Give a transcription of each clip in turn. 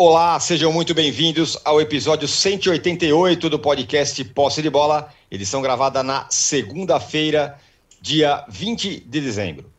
Olá, sejam muito bem-vindos ao episódio 188 do podcast Posse de Bola, edição gravada na segunda-feira, dia 20 de dezembro.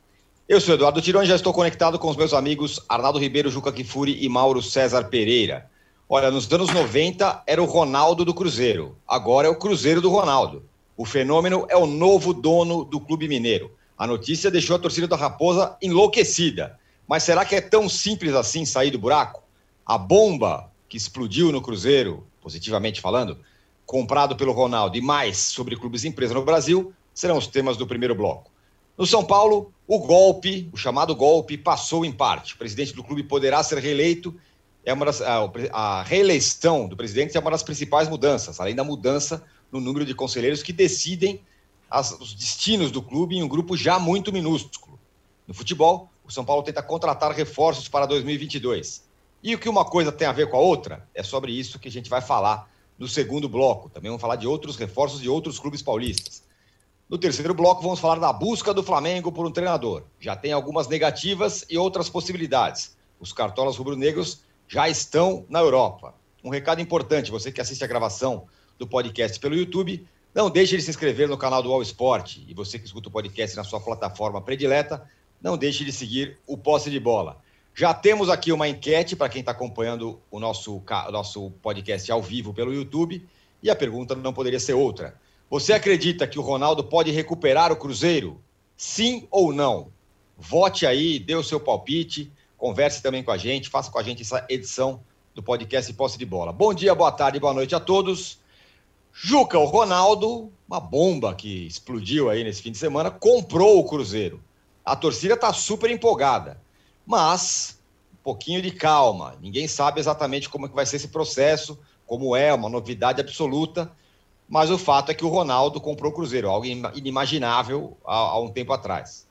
Eu sou Eduardo Tironi, já estou conectado com os meus amigos Arnaldo Ribeiro, Juca Kifuri e Mauro César Pereira. Olha, nos anos 90 era o Ronaldo do Cruzeiro, agora é o Cruzeiro do Ronaldo. O fenômeno é o novo dono do Clube Mineiro. A notícia deixou a torcida da Raposa enlouquecida. Mas será que é tão simples assim sair do buraco? A bomba que explodiu no Cruzeiro, positivamente falando, comprado pelo Ronaldo e mais sobre clubes e empresa no Brasil, serão os temas do primeiro bloco. No São Paulo, o golpe, o chamado golpe, passou em parte. O presidente do clube poderá ser reeleito. É uma das, a, a reeleição do presidente é uma das principais mudanças, além da mudança no número de conselheiros que decidem as, os destinos do clube em um grupo já muito minúsculo. No futebol, o São Paulo tenta contratar reforços para 2022. E o que uma coisa tem a ver com a outra, é sobre isso que a gente vai falar no segundo bloco. Também vamos falar de outros reforços de outros clubes paulistas. No terceiro bloco, vamos falar da busca do Flamengo por um treinador. Já tem algumas negativas e outras possibilidades. Os cartolas rubro-negros já estão na Europa. Um recado importante: você que assiste a gravação do podcast pelo YouTube, não deixe de se inscrever no canal do All Sport. E você que escuta o podcast na sua plataforma predileta, não deixe de seguir o Posse de Bola. Já temos aqui uma enquete para quem está acompanhando o nosso, nosso podcast ao vivo pelo YouTube. E a pergunta não poderia ser outra. Você acredita que o Ronaldo pode recuperar o Cruzeiro? Sim ou não? Vote aí, dê o seu palpite, converse também com a gente, faça com a gente essa edição do podcast Posse de Bola. Bom dia, boa tarde, boa noite a todos. Juca, o Ronaldo, uma bomba que explodiu aí nesse fim de semana, comprou o Cruzeiro. A torcida está super empolgada mas um pouquinho de calma. Ninguém sabe exatamente como é que vai ser esse processo, como é, uma novidade absoluta, mas o fato é que o Ronaldo comprou o Cruzeiro, algo inimaginável há, há um tempo atrás.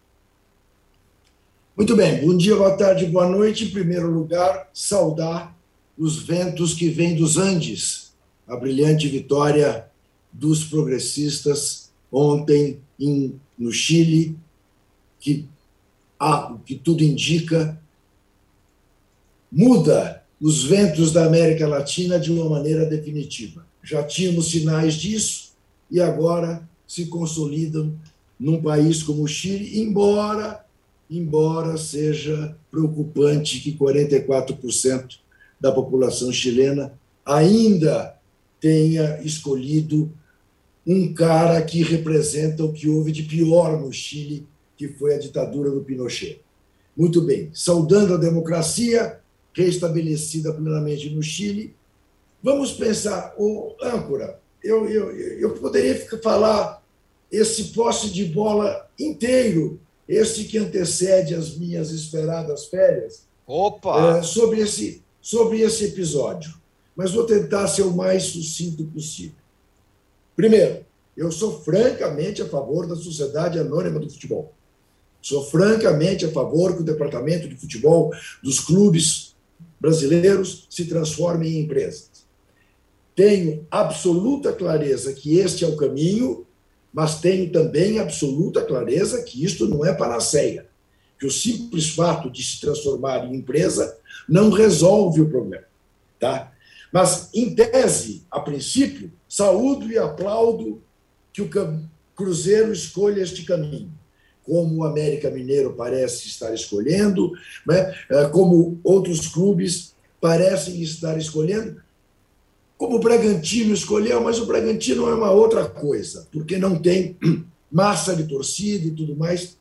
Muito bem, bom dia, boa tarde, boa noite. Em primeiro lugar, saudar os ventos que vêm dos Andes, a brilhante vitória dos progressistas ontem em, no Chile, que o que tudo indica, muda os ventos da América Latina de uma maneira definitiva. Já tínhamos sinais disso e agora se consolidam num país como o Chile, embora embora seja preocupante que 44% da população chilena ainda tenha escolhido um cara que representa o que houve de pior no Chile que foi a ditadura do Pinochet. Muito bem, saudando a democracia reestabelecida plenamente no Chile, vamos pensar, o âncora, eu, eu, eu poderia falar esse posse de bola inteiro, esse que antecede as minhas esperadas férias, Opa! É, sobre, esse, sobre esse episódio. Mas vou tentar ser o mais sucinto possível. Primeiro, eu sou francamente a favor da Sociedade Anônima do Futebol. Sou francamente a favor que o departamento de futebol dos clubes brasileiros se transforme em empresas. Tenho absoluta clareza que este é o caminho, mas tenho também absoluta clareza que isto não é panaceia, que o simples fato de se transformar em empresa não resolve o problema, tá? Mas em tese, a princípio, saúdo e aplaudo que o Cruzeiro escolha este caminho como o América Mineiro parece estar escolhendo, né? É, como outros clubes parecem estar escolhendo, como o Bragantino escolheu, mas o Bragantino é uma outra coisa, porque não tem massa de torcida e tudo mais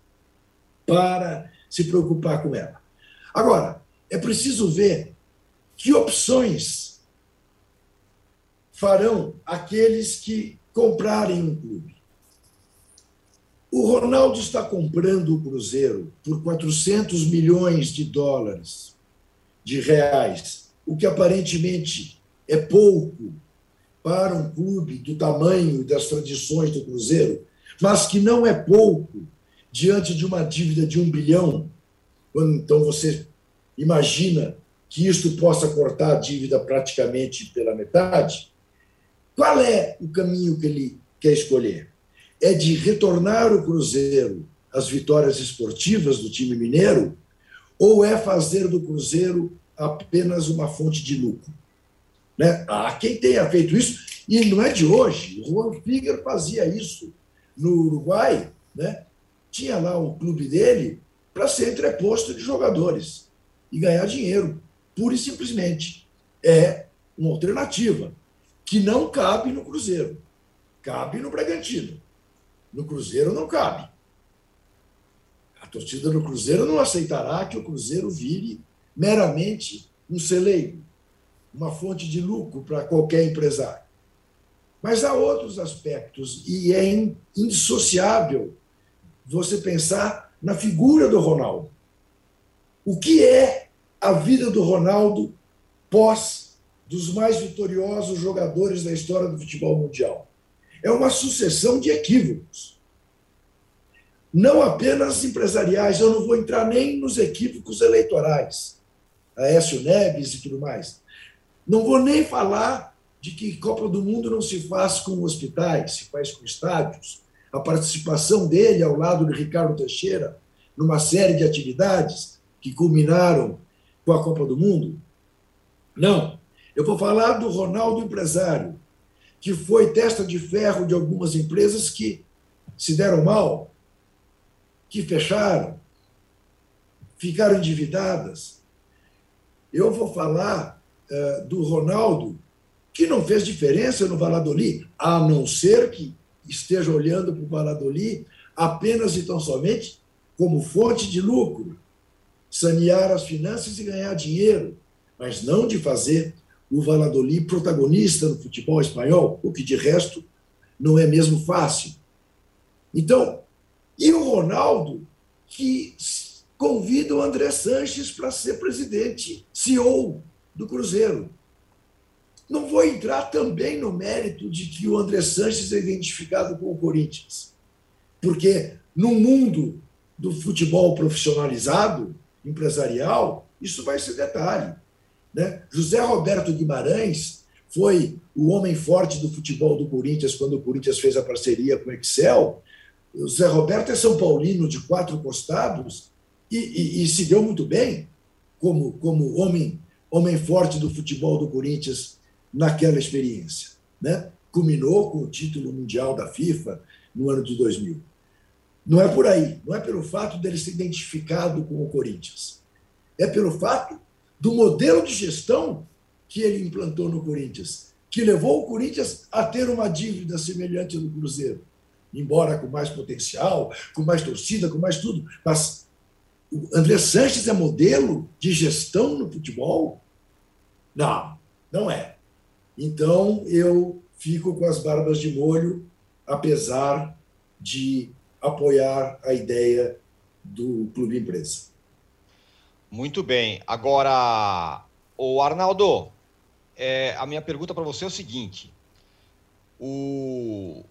para se preocupar com ela. Agora, é preciso ver que opções farão aqueles que comprarem um clube. O Ronaldo está comprando o Cruzeiro por 400 milhões de dólares, de reais, o que aparentemente é pouco para um clube do tamanho e das tradições do Cruzeiro, mas que não é pouco diante de uma dívida de um bilhão. Então você imagina que isto possa cortar a dívida praticamente pela metade. Qual é o caminho que ele quer escolher? É de retornar o Cruzeiro às vitórias esportivas do time mineiro ou é fazer do Cruzeiro apenas uma fonte de lucro. Né? Há quem tenha feito isso, e não é de hoje. O Juan Figuer fazia isso no Uruguai, né? tinha lá o clube dele para ser entreposto de jogadores e ganhar dinheiro, pura e simplesmente. É uma alternativa que não cabe no Cruzeiro. Cabe no Bragantino. No Cruzeiro não cabe. A torcida do Cruzeiro não aceitará que o Cruzeiro vire meramente um celeiro, uma fonte de lucro para qualquer empresário. Mas há outros aspectos, e é indissociável você pensar na figura do Ronaldo. O que é a vida do Ronaldo pós dos mais vitoriosos jogadores da história do futebol mundial? É uma sucessão de equívocos. Não apenas empresariais, eu não vou entrar nem nos equívocos eleitorais, Aécio Neves e tudo mais. Não vou nem falar de que Copa do Mundo não se faz com hospitais, se faz com estádios. A participação dele ao lado de Ricardo Teixeira numa série de atividades que culminaram com a Copa do Mundo. Não. Eu vou falar do Ronaldo empresário, que foi testa de ferro de algumas empresas que se deram mal, que fecharam, ficaram endividadas. Eu vou falar uh, do Ronaldo, que não fez diferença no Valladolid, a não ser que esteja olhando para o Valladolid apenas e tão somente como fonte de lucro, sanear as finanças e ganhar dinheiro, mas não de fazer o Valladolid protagonista no futebol espanhol, o que de resto não é mesmo fácil. Então, e o Ronaldo, que convida o André Sanches para ser presidente, CEO do Cruzeiro. Não vou entrar também no mérito de que o André Sanches é identificado com o Corinthians, porque no mundo do futebol profissionalizado, empresarial, isso vai ser detalhe. Né? José Roberto Guimarães foi o homem forte do futebol do Corinthians quando o Corinthians fez a parceria com o Excel. O José Roberto é São Paulino de quatro costados e, e, e se deu muito bem como, como homem, homem forte do futebol do Corinthians naquela experiência. Né? Culminou com o título mundial da FIFA no ano de 2000. Não é por aí, não é pelo fato dele ser identificado com o Corinthians. É pelo fato do modelo de gestão que ele implantou no Corinthians, que levou o Corinthians a ter uma dívida semelhante do Cruzeiro, embora com mais potencial, com mais torcida, com mais tudo. Mas o André Sanches é modelo de gestão no futebol? Não, não é. Então, eu fico com as barbas de molho, apesar de apoiar a ideia do Clube Imprensa. Muito bem. Agora, o Arnaldo, é, a minha pergunta para você é o seguinte: o,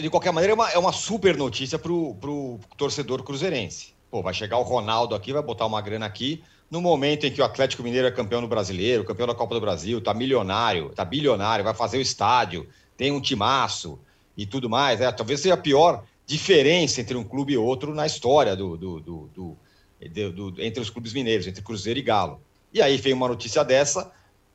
de qualquer maneira, é uma, é uma super notícia para o torcedor cruzeirense. Pô, vai chegar o Ronaldo aqui, vai botar uma grana aqui no momento em que o Atlético Mineiro é campeão no Brasileiro, campeão da Copa do Brasil, tá milionário, tá bilionário, vai fazer o estádio, tem um timaço e tudo mais. É, talvez seja a pior diferença entre um clube e outro na história do, do, do, do, entre os clubes mineiros, entre Cruzeiro e Galo. E aí vem uma notícia dessa,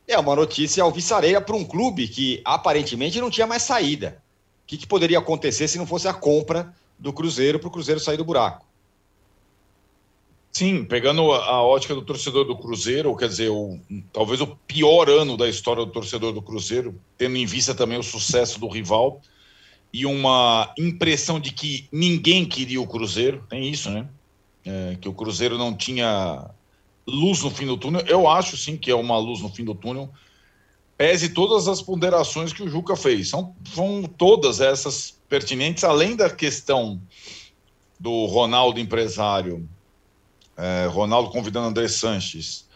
é uma notícia alvissareira para um clube que aparentemente não tinha mais saída. O que, que poderia acontecer se não fosse a compra do Cruzeiro para o Cruzeiro sair do buraco? Sim, pegando a ótica do torcedor do Cruzeiro, quer dizer, o, talvez o pior ano da história do torcedor do Cruzeiro, tendo em vista também o sucesso do rival e uma impressão de que ninguém queria o Cruzeiro, tem isso, né? É, que o Cruzeiro não tinha luz no fim do túnel. Eu acho sim que é uma luz no fim do túnel, pese todas as ponderações que o Juca fez. São, são todas essas pertinentes, além da questão do Ronaldo empresário é, Ronaldo convidando André Sanches,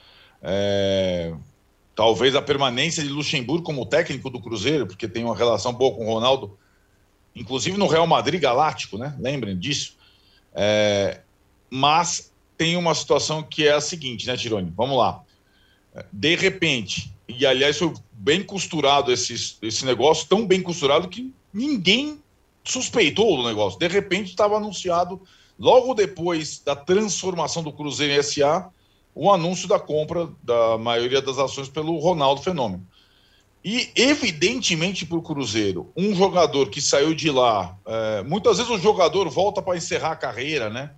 é, talvez a permanência de Luxemburgo como técnico do Cruzeiro, porque tem uma relação boa com o Ronaldo, inclusive no Real Madrid Galáctico, né? Lembrem disso. É, mas tem uma situação que é a seguinte, né, Tirone? Vamos lá. De repente, e aliás foi bem costurado esse, esse negócio, tão bem costurado que ninguém suspeitou do negócio. De repente estava anunciado logo depois da transformação do Cruzeiro em SA, o anúncio da compra da maioria das ações pelo Ronaldo Fenômeno. E, evidentemente, para o Cruzeiro, um jogador que saiu de lá, é, muitas vezes o jogador volta para encerrar a carreira, né?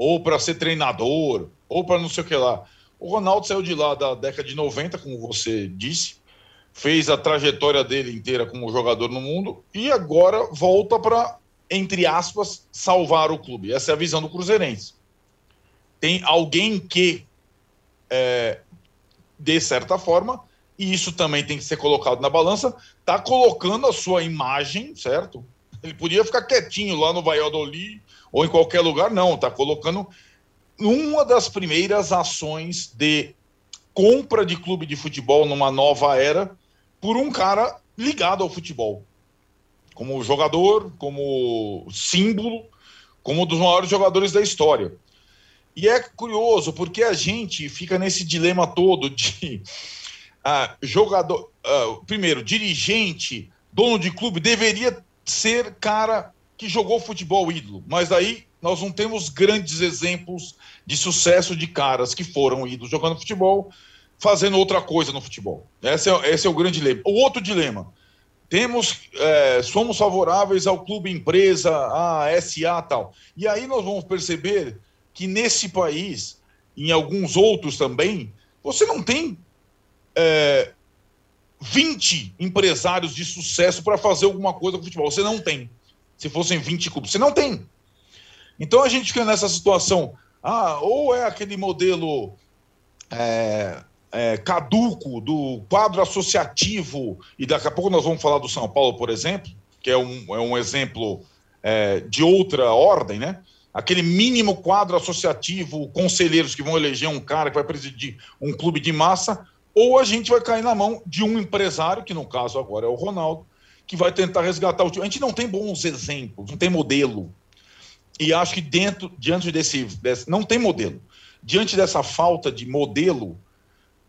Ou para ser treinador, ou para não sei o que lá. O Ronaldo saiu de lá da década de 90, como você disse, fez a trajetória dele inteira como jogador no mundo e agora volta para, entre aspas, salvar o clube. Essa é a visão do Cruzeirense. Tem alguém que, é, de certa forma, e isso também tem que ser colocado na balança, está colocando a sua imagem, certo? Ele podia ficar quietinho lá no Valladolid ou em qualquer lugar, não, está colocando uma das primeiras ações de compra de clube de futebol numa nova era por um cara ligado ao futebol, como jogador, como símbolo, como um dos maiores jogadores da história. E é curioso porque a gente fica nesse dilema todo de ah, jogador, ah, primeiro, dirigente, dono de clube, deveria ser cara que jogou futebol ídolo, mas aí nós não temos grandes exemplos de sucesso de caras que foram ídolos jogando futebol, fazendo outra coisa no futebol. Esse é, esse é o grande dilema. O outro dilema, temos, é, somos favoráveis ao clube empresa, a SA tal. E aí nós vamos perceber que nesse país, em alguns outros também, você não tem é, 20 empresários de sucesso para fazer alguma coisa com futebol. Você não tem. Se fossem 20 clubes, você não tem. Então a gente fica nessa situação. Ah, ou é aquele modelo é, é, caduco do quadro associativo, e daqui a pouco nós vamos falar do São Paulo, por exemplo, que é um, é um exemplo é, de outra ordem, né? Aquele mínimo quadro associativo, conselheiros que vão eleger um cara que vai presidir um clube de massa, ou a gente vai cair na mão de um empresário, que no caso agora é o Ronaldo, que vai tentar resgatar o time. A gente não tem bons exemplos, não tem modelo. E acho que dentro, diante desse, desse não tem modelo. Diante dessa falta de modelo,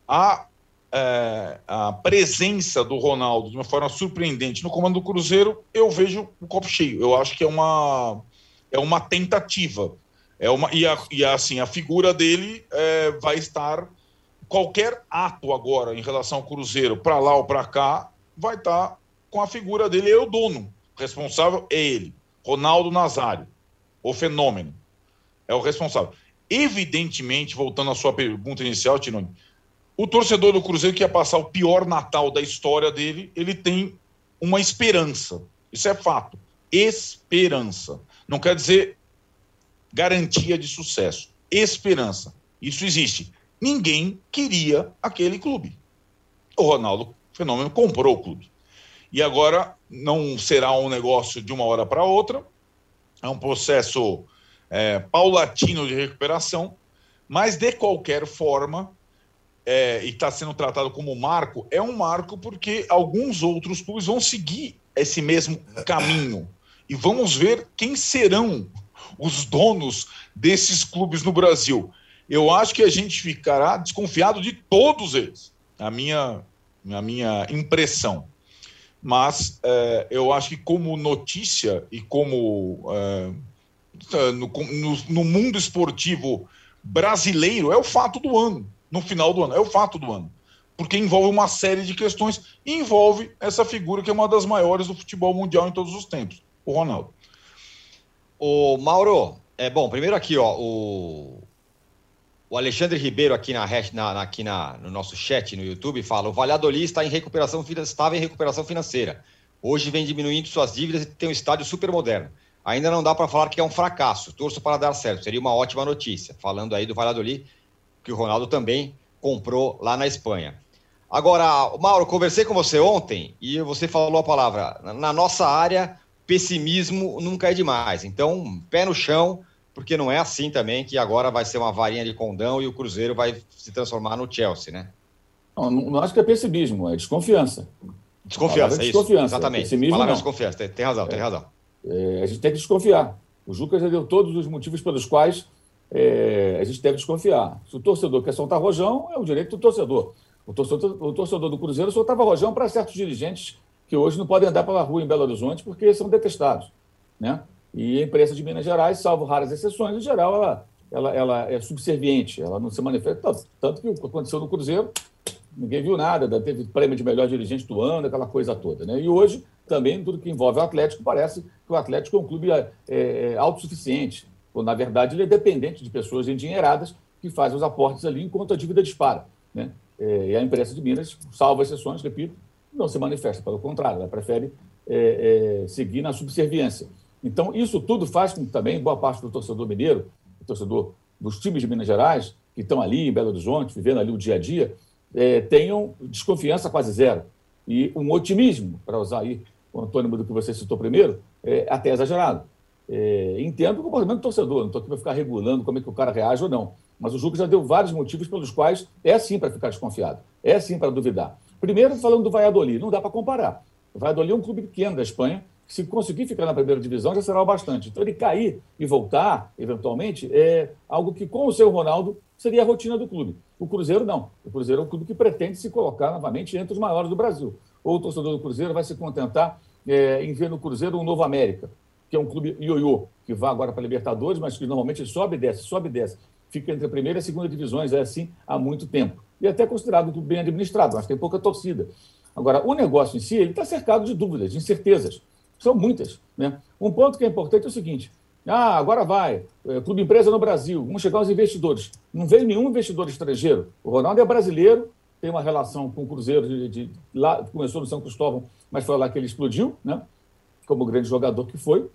a, é, a presença do Ronaldo de uma forma surpreendente no comando do Cruzeiro, eu vejo o copo cheio. Eu acho que é uma, é uma tentativa. É uma, e, a, e assim, a figura dele é, vai estar qualquer ato agora em relação ao Cruzeiro, para lá ou para cá, vai estar tá com a figura dele. É o dono. O responsável é ele, Ronaldo Nazário, o fenômeno. É o responsável. Evidentemente, voltando à sua pergunta inicial, Tinoni, o torcedor do Cruzeiro que ia passar o pior Natal da história dele, ele tem uma esperança. Isso é fato. Esperança. Não quer dizer garantia de sucesso. Esperança. Isso existe ninguém queria aquele clube. O Ronaldo Fenômeno comprou o clube. E agora não será um negócio de uma hora para outra, é um processo é, paulatino de recuperação, mas de qualquer forma, é, e está sendo tratado como marco, é um marco porque alguns outros clubes vão seguir esse mesmo caminho. E vamos ver quem serão os donos desses clubes no Brasil eu acho que a gente ficará desconfiado de todos eles, a minha, a minha impressão. Mas é, eu acho que, como notícia e como é, no, no, no mundo esportivo brasileiro, é o fato do ano, no final do ano, é o fato do ano porque envolve uma série de questões e envolve essa figura que é uma das maiores do futebol mundial em todos os tempos, o Ronaldo. O Mauro, é bom, primeiro aqui, ó, o, o Alexandre Ribeiro aqui, na, na, aqui na, no nosso chat no YouTube fala: o Valladolid está em recuperação, estava em recuperação financeira. Hoje vem diminuindo suas dívidas e tem um estádio super moderno. Ainda não dá para falar que é um fracasso. Torço para dar certo. Seria uma ótima notícia. Falando aí do Valladolid, que o Ronaldo também comprou lá na Espanha. Agora, Mauro, conversei com você ontem e você falou a palavra. Na nossa área, pessimismo nunca é demais. Então, pé no chão porque não é assim também que agora vai ser uma varinha de condão e o Cruzeiro vai se transformar no Chelsea, né? Não, não acho que é pessimismo, é desconfiança. Desconfiança, é isso. Desconfiança. Exatamente. Pessimismo, Palavra não. desconfiança, tem, tem razão, é, tem razão. É, a gente tem que desconfiar. O Juca já deu todos os motivos pelos quais é, a gente deve desconfiar. Se o torcedor quer soltar rojão, é o direito do torcedor. O torcedor, o torcedor do Cruzeiro soltava rojão para certos dirigentes que hoje não podem andar pela rua em Belo Horizonte porque são detestados. Né? E a imprensa de Minas Gerais, salvo raras exceções, em geral, ela ela, ela é subserviente, ela não se manifesta. Tanto, tanto que o que aconteceu no Cruzeiro, ninguém viu nada, teve prêmio de melhor dirigente do ano, aquela coisa toda. Né? E hoje, também, tudo que envolve o Atlético, parece que o Atlético é um clube é, é, autossuficiente, ou, na verdade, ele é dependente de pessoas endinheiradas que fazem os aportes ali enquanto a dívida dispara. Né? É, e a imprensa de Minas, salvo exceções, repito, não se manifesta, pelo contrário, ela prefere é, é, seguir na subserviência. Então, isso tudo faz com que também boa parte do torcedor mineiro, o torcedor dos times de Minas Gerais, que estão ali em Belo Horizonte, vivendo ali o dia a dia, é, tenham desconfiança quase zero. E um otimismo, para usar aí o antônimo do que você citou primeiro, é até exagerado. É, entendo o comportamento do torcedor, não estou aqui para ficar regulando como é que o cara reage ou não. Mas o Juca já deu vários motivos pelos quais é sim para ficar desconfiado, é sim para duvidar. Primeiro, falando do Valladolid, não dá para comparar. O Valladolid é um clube pequeno da Espanha, se conseguir ficar na primeira divisão já será o bastante. Então, ele cair e voltar, eventualmente, é algo que, com o seu Ronaldo, seria a rotina do clube. O Cruzeiro não. O Cruzeiro é um clube que pretende se colocar novamente entre os maiores do Brasil. Ou o torcedor do Cruzeiro vai se contentar é, em ver no Cruzeiro um Novo América, que é um clube ioiô, que vai agora para a Libertadores, mas que normalmente sobe e desce, sobe e desce. Fica entre a primeira e a segunda divisões, é assim há muito tempo. E até considerado um clube bem administrado, mas tem pouca torcida. Agora, o negócio em si, ele está cercado de dúvidas, de incertezas. São muitas. Né? Um ponto que é importante é o seguinte: ah, agora vai, é, Clube Empresa no Brasil, vão chegar os investidores. Não veio nenhum investidor estrangeiro. O Ronaldo é brasileiro, tem uma relação com o Cruzeiro, de, de, lá, começou no São Cristóvão, mas foi lá que ele explodiu, né? como grande jogador que foi,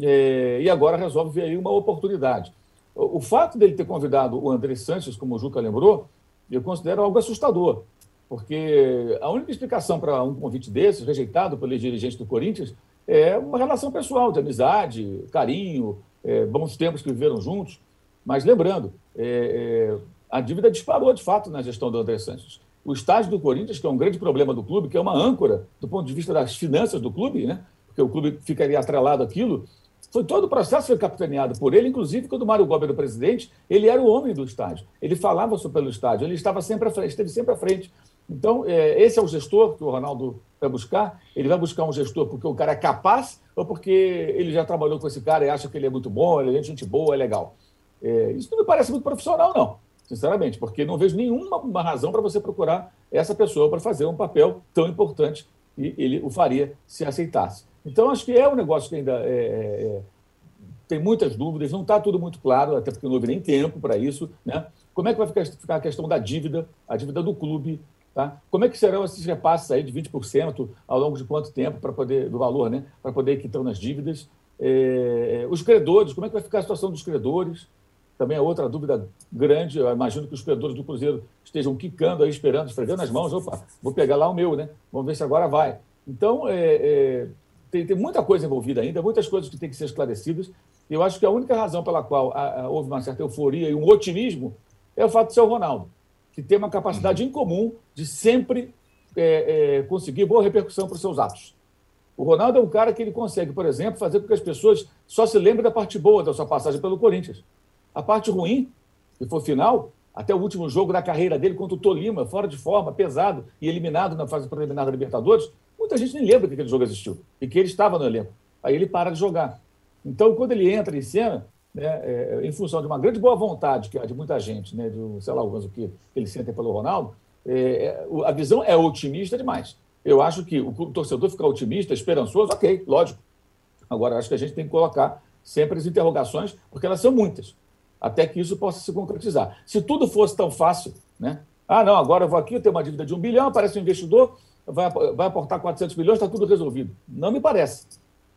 é, e agora resolve ver aí uma oportunidade. O, o fato dele ter convidado o André Sanches, como o Juca lembrou, eu considero algo assustador, porque a única explicação para um convite desses, rejeitado pelos dirigentes do Corinthians, é uma relação pessoal, de amizade, carinho, é, bons tempos que viveram juntos. Mas lembrando, é, é, a dívida disparou de fato na gestão do André Santos. O estágio do Corinthians, que é um grande problema do clube, que é uma âncora do ponto de vista das finanças do clube, né? porque o clube ficaria atrelado àquilo, foi todo o processo foi capitaneado por ele, inclusive quando o Mário Gomes era o presidente, ele era o homem do estádio. Ele falava sobre o estádio, ele estava sempre à frente, esteve sempre à frente. Então, é, esse é o gestor que o Ronaldo vai buscar. Ele vai buscar um gestor porque o cara é capaz ou porque ele já trabalhou com esse cara e acha que ele é muito bom, ele é gente boa, é legal. É, isso não me parece muito profissional, não, sinceramente, porque não vejo nenhuma razão para você procurar essa pessoa para fazer um papel tão importante e ele o faria se aceitasse. Então, acho que é um negócio que ainda é, é, é tem muitas dúvidas, não está tudo muito claro, até porque não houve nem tempo para isso. Né? Como é que vai ficar a questão da dívida, a dívida do clube, Tá? Como é que serão esses repasses aí de 20% ao longo de quanto tempo para poder do valor, né, para poder ir quitando as dívidas? É, os credores, como é que vai ficar a situação dos credores? Também é outra dúvida grande. Eu imagino que os credores do Cruzeiro estejam quicando aí, esperando, esfregando as mãos. Opa, vou pegar lá o meu, né? Vamos ver se agora vai. Então, é, é, tem, tem, muita coisa envolvida ainda, muitas coisas que têm que ser esclarecidas. Eu acho que a única razão pela qual a, a, houve uma certa euforia e um otimismo é o fato de ser o Ronaldo que tem uma capacidade incomum de sempre é, é, conseguir boa repercussão para os seus atos. O Ronaldo é um cara que ele consegue, por exemplo, fazer com que as pessoas só se lembrem da parte boa da sua passagem pelo Corinthians. A parte ruim, que foi final, até o último jogo da carreira dele contra o Tolima, fora de forma, pesado e eliminado na fase preliminar da Libertadores, muita gente nem lembra que aquele jogo existiu e que ele estava no elenco. Aí ele para de jogar. Então, quando ele entra em cena, né, é, em função de uma grande boa vontade que há de muita gente, né, de, sei lá, o que eles sentem pelo Ronaldo, é, é a visão é otimista demais. Eu acho que o torcedor ficar otimista, esperançoso, ok, lógico. Agora, acho que a gente tem que colocar sempre as interrogações, porque elas são muitas, até que isso possa se concretizar. Se tudo fosse tão fácil, né? Ah, não, agora eu vou aqui, eu tenho uma dívida de um bilhão, aparece um investidor, vai, vai aportar 400 milhões, está tudo resolvido. Não me parece.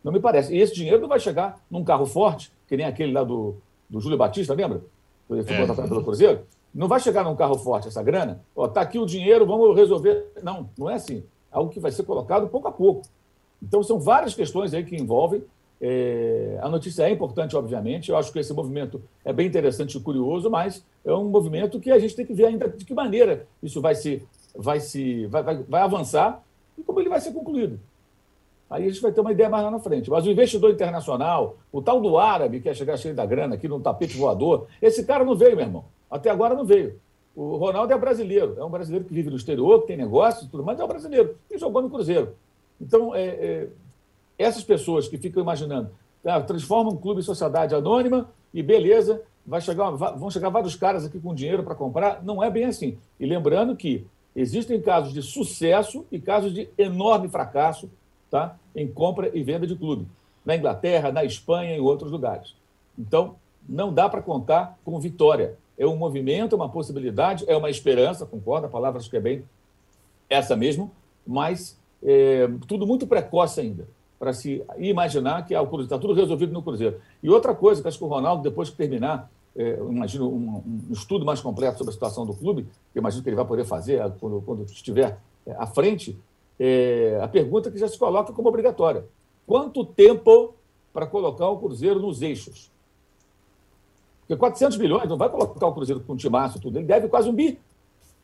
Não me parece. E esse dinheiro não vai chegar num carro forte, que nem aquele lá do, do Júlio Batista, lembra? Ele foi é. contratado pelo Cruzeiro. Não vai chegar num carro forte essa grana. Ó, tá aqui o dinheiro, vamos resolver. Não, não é assim. É algo que vai ser colocado pouco a pouco. Então, são várias questões aí que envolvem. É... a notícia é importante, obviamente. Eu acho que esse movimento é bem interessante e curioso, mas é um movimento que a gente tem que ver ainda de que maneira isso vai se, vai se, vai, vai, vai avançar e como ele vai ser concluído. Aí a gente vai ter uma ideia mais lá na frente. Mas o investidor internacional, o tal do árabe, que quer chegar cheio da grana aqui num tapete voador, esse cara não veio, meu irmão. Até agora não veio. O Ronaldo é brasileiro, é um brasileiro que vive no exterior, que tem negócio e tudo mais, é um brasileiro. E jogou no Cruzeiro. Então, é, é, essas pessoas que ficam imaginando, ah, transformam um clube em sociedade anônima e beleza, vai chegar, vão chegar vários caras aqui com dinheiro para comprar. Não é bem assim. E lembrando que existem casos de sucesso e casos de enorme fracasso tá? em compra e venda de clube. Na Inglaterra, na Espanha e outros lugares. Então, não dá para contar com vitória. É um movimento, é uma possibilidade, é uma esperança, concordo, a palavra acho que é bem essa mesmo, mas é, tudo muito precoce ainda para se imaginar que ah, está tudo resolvido no Cruzeiro. E outra coisa, que acho que o Ronaldo, depois que terminar, é, imagino um, um, estudo mais completo sobre a situação do clube, que imagino que ele vai poder fazer ah, quando, quando estiver é, à frente, é, a pergunta que já se coloca como obrigatória. Quanto tempo para colocar o Cruzeiro nos eixos? Porque 400 milhões não vai colocar o Cruzeiro com um timaço, tudo. Ele deve quase um bi.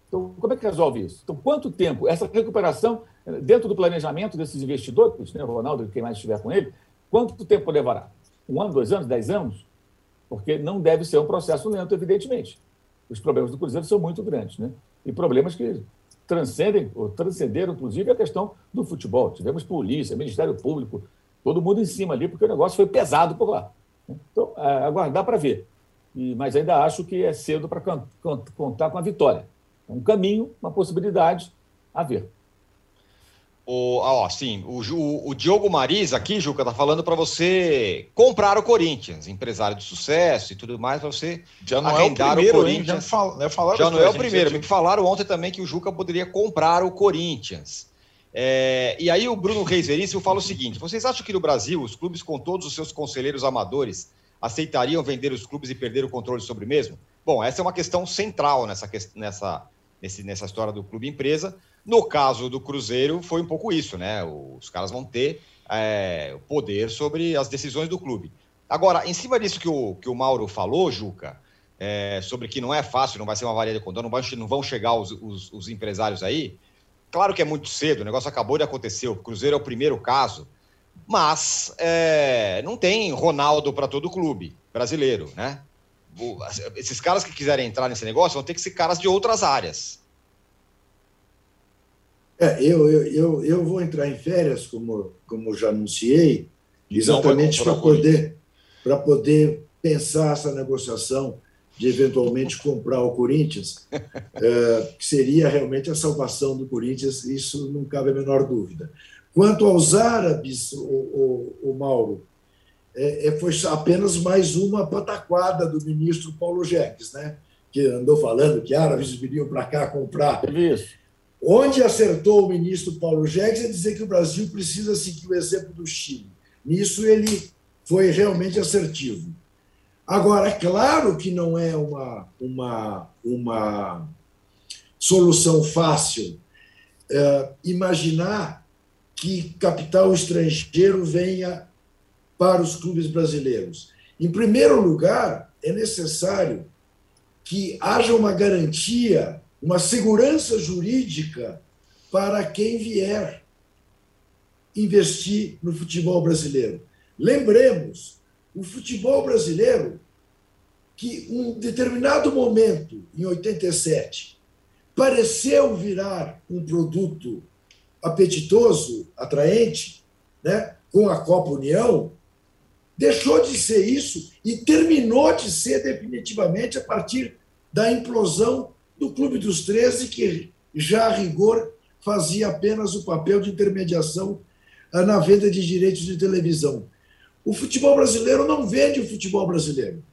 Então, como é que resolve isso? Então, quanto tempo? Essa recuperação, dentro do planejamento desses investidores, né, Ronaldo, quem mais estiver com ele, quanto tempo levará? Um ano, dois anos, dez anos? Porque não deve ser um processo lento, evidentemente. Os problemas do Cruzeiro são muito grandes, né? E problemas que transcendem, ou transcenderam, inclusive, a questão do futebol. Tivemos polícia, Ministério Público, todo mundo em cima ali, porque o negócio foi pesado por lá. Então, é, aguardar para ver. E, mas ainda acho que é cedo para contar com a vitória um caminho, uma possibilidade a ver. O, ó, sim, o, o, o Diogo Mariz aqui, Juca, tá falando para você comprar o Corinthians, empresário de sucesso e tudo mais, para você já não é o, primeiro, o Corinthians. Já, fal, né, já não é o primeiro. Me falaram ontem também que o Juca poderia comprar o Corinthians. É, e aí o Bruno Reis Veríssimo fala o seguinte: vocês acham que no Brasil os clubes com todos os seus conselheiros amadores aceitariam vender os clubes e perder o controle sobre o mesmo? Bom, essa é uma questão central nessa, nessa, nessa história do clube empresa. No caso do Cruzeiro, foi um pouco isso, né? Os caras vão ter é, poder sobre as decisões do clube. Agora, em cima disso que o, que o Mauro falou, Juca, é, sobre que não é fácil, não vai ser uma varia de condão, não, vai, não vão chegar os, os, os, empresários aí. Claro que é muito cedo, o negócio acabou de acontecer, o Cruzeiro é o primeiro caso, mas é, não tem Ronaldo para todo o clube brasileiro, né? esses caras que quiserem entrar nesse negócio vão ter que ser caras de outras áreas. É, eu, eu, eu, eu vou entrar em férias, como, como já anunciei, exatamente para poder, poder pensar essa negociação de eventualmente comprar o Corinthians, é, que seria realmente a salvação do Corinthians, isso não cabe a menor dúvida. Quanto aos árabes, o, o, o Mauro, é, é, foi apenas mais uma pataquada do ministro Paulo Jeques, né? que andou falando que árabes viriam para cá comprar. Onde acertou o ministro Paulo Jeques é dizer que o Brasil precisa seguir o exemplo do Chile. Nisso ele foi realmente assertivo. Agora, é claro que não é uma, uma, uma solução fácil é, imaginar que capital estrangeiro venha para os clubes brasileiros? Em primeiro lugar, é necessário que haja uma garantia, uma segurança jurídica para quem vier investir no futebol brasileiro. Lembremos, o futebol brasileiro, que um determinado momento, em 87, pareceu virar um produto apetitoso, atraente, né, com a Copa União, deixou de ser isso e terminou de ser definitivamente a partir da implosão do Clube dos 13, que já a rigor fazia apenas o papel de intermediação ah, na venda de direitos de televisão. O futebol brasileiro não vende o futebol brasileiro.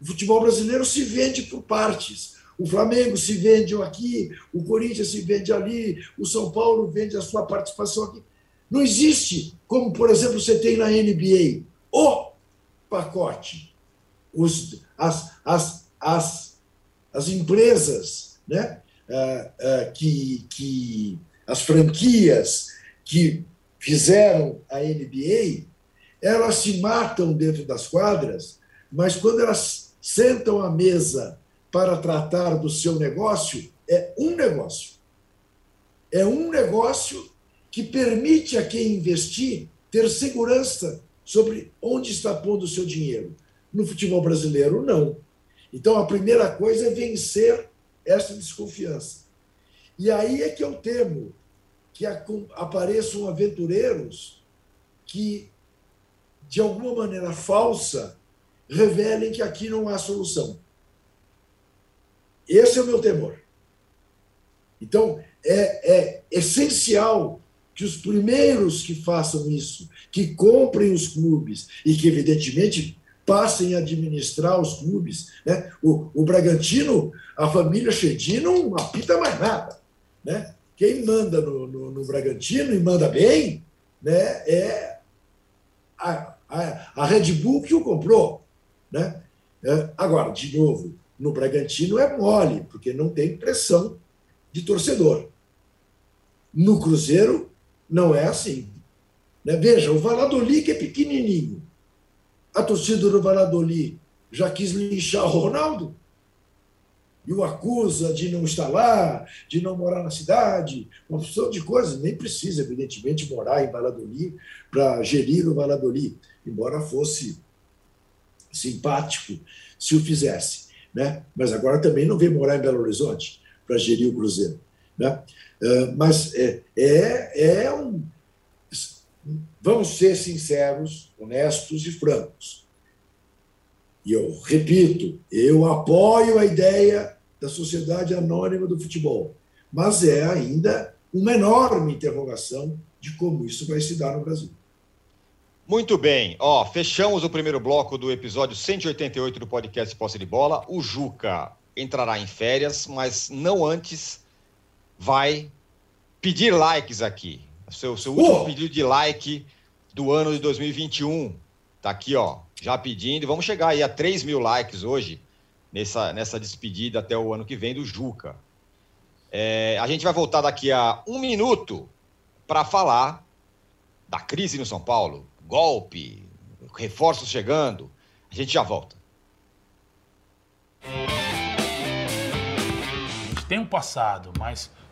O futebol brasileiro se vende por partes. O Flamengo se vende aqui, o Corinthians se vende ali, o São Paulo vende a sua participação aqui. Não existe, como, por exemplo, você tem na NBA, o pacote. Os, as, as, as, as empresas, né? Ah, ah, que, que as franquias que fizeram a NBA, elas se matam dentro das quadras, mas quando elas sentam à mesa para tratar do seu negócio, é um negócio. É um negócio que permite a quem investir ter segurança sobre onde está pondo o seu dinheiro. No futebol brasileiro, não. Então, a primeira coisa é vencer essa desconfiança. E aí é que eu temo que apareçam aventureiros que, de alguma maneira falsa, revelem que aqui não há solução. Esse é o meu temor. Então, é, é essencial que os primeiros que façam isso, que comprem os clubes e que, evidentemente, passem a administrar os clubes. Né? O, o Bragantino, a família Chedi não apita mais nada. Né? Quem manda no, no, no, Bragantino e manda bem né, é a, a, a Red Bull que o comprou. Né? É, agora, de novo, no Bragantino é mole, porque não tem pressão de torcedor. No Cruzeiro, não é assim. Né? Veja, o Valladolid, que é pequenininho, a torcida do Valladolid já quis linchar o Ronaldo e o acusa de não estar lá, de não morar na cidade, uma opção de coisas. Nem precisa, evidentemente, morar em Valladolid para gerir o Valladolid, embora fosse simpático se o fizesse. Né? Mas agora também não vem morar em Belo Horizonte para gerir o Cruzeiro. Né? Uh, mas é, é, é um. Vamos ser sinceros, honestos e francos. E eu repito, eu apoio a ideia da Sociedade Anônima do Futebol, mas é ainda uma enorme interrogação de como isso vai se dar no Brasil. Muito bem, ó, fechamos o primeiro bloco do episódio 188 do podcast Posse de Bola. O Juca entrará em férias, mas não antes vai pedir likes aqui. Seu, seu último pedido de like do ano de 2021. Tá aqui, ó, já pedindo. Vamos chegar aí a 3 mil likes hoje, nessa, nessa despedida até o ano que vem do Juca. É, a gente vai voltar daqui a um minuto para falar da crise no São Paulo, golpe, reforços chegando. A gente já volta. A gente tem um passado, mas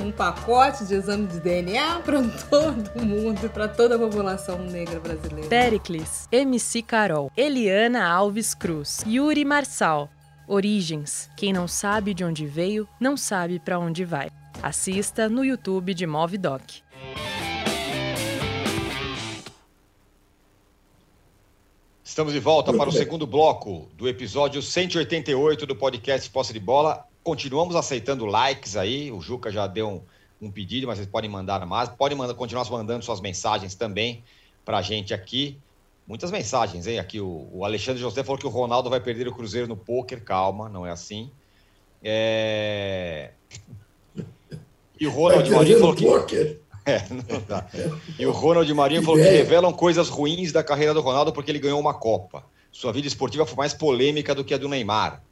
um pacote de exame de DNA para todo mundo, para toda a população negra brasileira. Pericles, MC Carol, Eliana Alves Cruz, Yuri Marçal. Origens. Quem não sabe de onde veio, não sabe para onde vai. Assista no YouTube de Movidoc. Estamos de volta para o segundo bloco do episódio 188 do podcast Posse de Bola. Continuamos aceitando likes aí. O Juca já deu um, um pedido, mas vocês podem mandar mais. Podem mandar, continuar mandando suas mensagens também para a gente aqui. Muitas mensagens, hein? Aqui o, o, Alexandre José falou que o Ronaldo vai perder o Cruzeiro no poker. Calma, não é assim. É... E o Ronald Marinho falou que. É, não dá. E o Ronald Marinho falou que revelam coisas ruins da carreira do Ronaldo porque ele ganhou uma Copa. Sua vida esportiva foi mais polêmica do que a do Neymar.